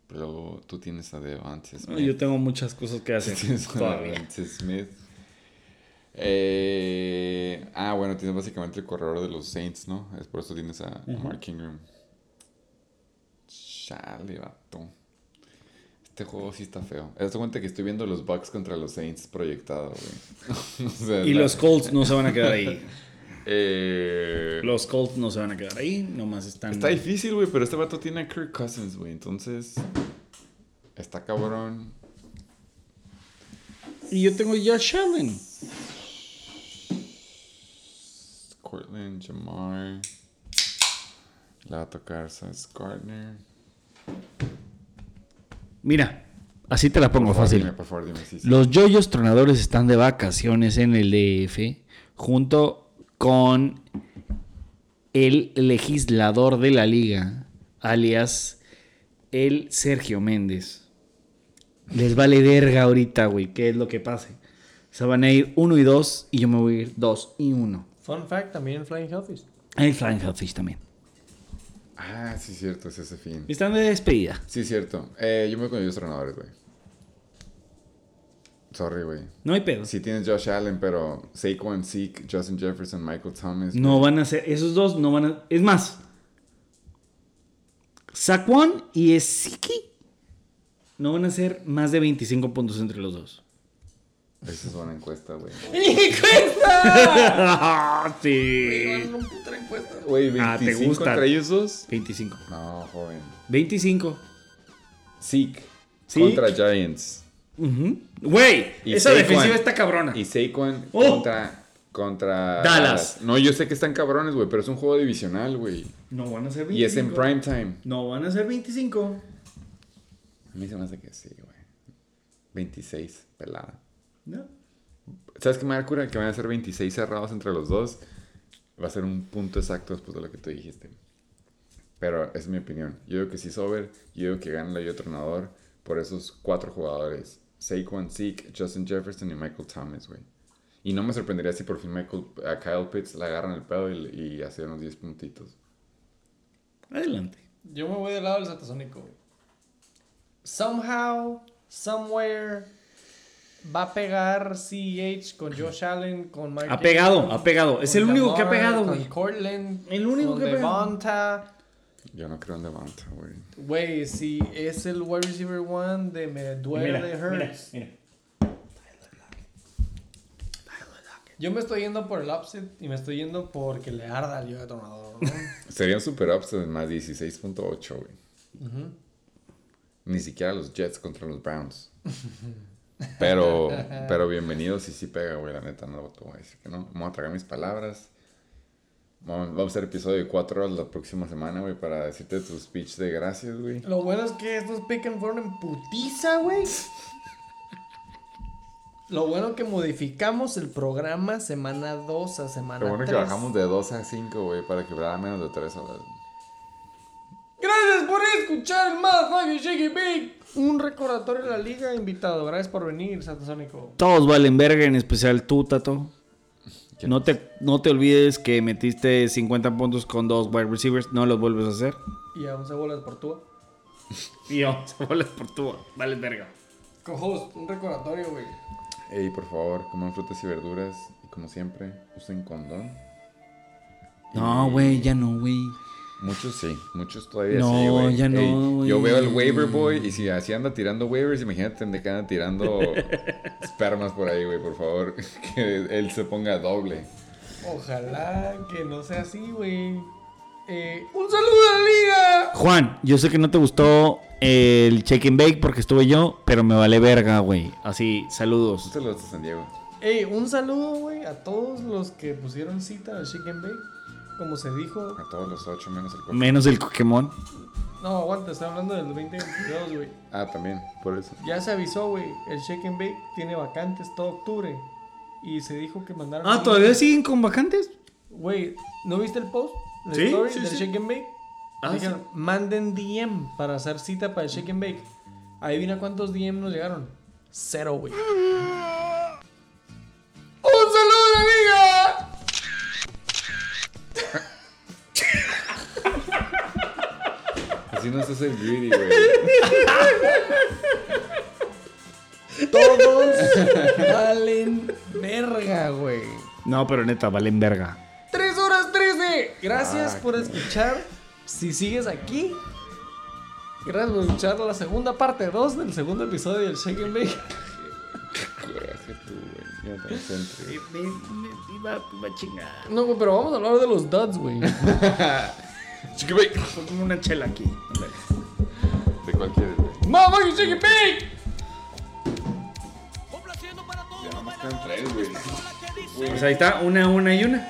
Pero tú tienes a Devante Smith. yo tengo muchas cosas que hacer Tienes a. Devante Smith. Eh, ah, bueno, tienes básicamente el corredor de los Saints, ¿no? Es por eso tienes a, a Mark Ingram. Chale, vato. Este juego sí está feo. Te das cuenta que estoy viendo los Bucks contra los Saints proyectado, güey. O sea, Y la- los Colts no se van a quedar ahí. Eh, Los Colts no se van a quedar ahí, nomás están. Está difícil, güey, pero este vato tiene a Kirk Cousins, güey. Entonces, está cabrón. Y yo tengo Josh Allen. Cortland, Jamar. Le va a tocar Sauce Gardner. Mira, Así te la pongo Por favor, fácil. dime, por favor, dime. Sí, sí. Los yoyos tronadores están de vacaciones en el DF junto con el legislador de la liga, alias el Sergio Méndez. Les vale verga ahorita, güey, qué es lo que pase. Se van a ir uno y dos y yo me voy a ir dos y uno. Fun fact, también el Flying Hellfish. El Flying Hellfish también. Ah, sí, cierto, es ese fin. Están de despedida. Sí, cierto. Eh, yo me voy con los entrenadores, güey. Sorry, güey. No hay pedo. Sí tienes Josh Allen, pero Saquon, Zeke, Justin Jefferson, Michael Thomas. No van a ser, esos dos no van a. Es más, Saquon y Esiki no van a ser más de 25 puntos entre los dos. Esa es buena encuesta, güey. ¡Ah, sí! Güey, 25 Ah, ¿te gusta? entre ellos dos. 25. No, joven. 25. Zeke Zeke. contra Giants. Güey, esa Saquon. defensiva está cabrona. Y Saquon Oh. contra, contra Dallas. No, yo sé que están cabrones, güey, pero es un juego divisional, güey. No van a ser 25. Y es en prime time. No van a ser 25. A mí se me hace que sí, güey. 26, pelada. No. ¿Sabes qué me da cura? Que van a ser 26 cerrados entre los dos. Va a ser un punto exacto después de lo que tú dijiste. Pero es mi opinión. Yo digo que sí es over. Yo digo que gana el entrenador por esos cuatro jugadores. Saquon, Zeke, Justin Jefferson y Michael Thomas, güey. Y no me sorprendería si por fin Michael, a Kyle Pitts le agarran el pedo y, y hace unos 10 puntitos. Adelante. Yo me voy del lado del satasónico, güey. Somehow, somewhere, va a pegar CEH con Josh Allen, con Mike Ha pegado, Jackson, ha pegado. Es el único que ha pegado, Con güey. Cortland, El único con que ha pegado. Yo no creo en Devonta, güey. Güey, si es el wide receiver one de me duele de Hurts. Yo me estoy yendo por el upset y me estoy yendo porque le arda al yo detonador, ¿no? Sería un super upset más 16.8, güey. Ni siquiera los Jets contra los Browns. Pero, pero bienvenidos y sí pega, güey, la neta, no te voy a decir que no. Vamos a tragar mis palabras. Vamos, a hacer episodio de 4 horas la próxima semana, güey, para decirte tu speech de gracias, güey. Lo bueno es que estos and fueron en putiza, güey. Lo bueno que modificamos el programa semana 2 a semana Lo bueno 3. que bajamos de 2 a 5, güey, para quebrar a menos de 3 horas. Gracias por escuchar más Fabio Shake Big. Un recordatorio de la liga, invitado. Gracias por venir, Satasónico. Todos valen verga, en especial tú, Tato. ¿Qué No te, no te olvides que metiste 50 puntos con dos wide receivers. No los vuelves a hacer. Y a 11 bolas por tú. Y vamos a bolas por tú. Vale verga. Cojones, un recordatorio, güey. Ey, por favor, coman frutas y verduras. Y como siempre, usen condón. No, güey, ya no, güey. Muchos sí, muchos todavía No, sí, güey. ya no, Ey. Yo veo el waiver boy y si así anda tirando waivers, imagínate que anda tirando espermas por ahí, güey, por favor. Que él se ponga doble. Ojalá que no sea así, güey. Eh, un saludo a la liga. Juan, yo sé que no te gustó el check and bake porque estuve yo, pero me vale verga, güey. Así, Un saludos. saludo a San Diego. Ey, un saludo, güey, a todos los que pusieron cita al Chicken Bake. Como se dijo. A todos los ocho menos el coco. Menos el Pokémon. No, aguanta, estoy hablando del 2022, güey. Ah, también, por eso. Ya se avisó, güey. El Shake and Bake tiene vacantes todo octubre. Y se dijo que mandaron. Ah, ¿todavía siguen con vacantes? Güey, ¿no viste el post? La Sí, story sí, del sí. Shake and Bake. Ah, Dijeron, manden DM para hacer cita para el Shake and Bake. Adivina cuántos DM nos llegaron. Cero, güey. Así no hace el greedy, güey. Todos valen verga, güey. No, pero neta, valen verga. 3 horas 13. Gracias Ah, por qué- escuchar. Si sigues aquí. Gracias por escuchar la segunda parte 2 del segundo episodio del Shake and Bake. Coraje tú, güey. Ya te centres. Iba, iba a chingar. No, güey, pero vamos a hablar de los duds, güey. Chiquipic. Fue como una chela aquí. De cualquier. ¡Mamá, Chiquipic! Están tres, güey. Pues ahí está, una, una y una.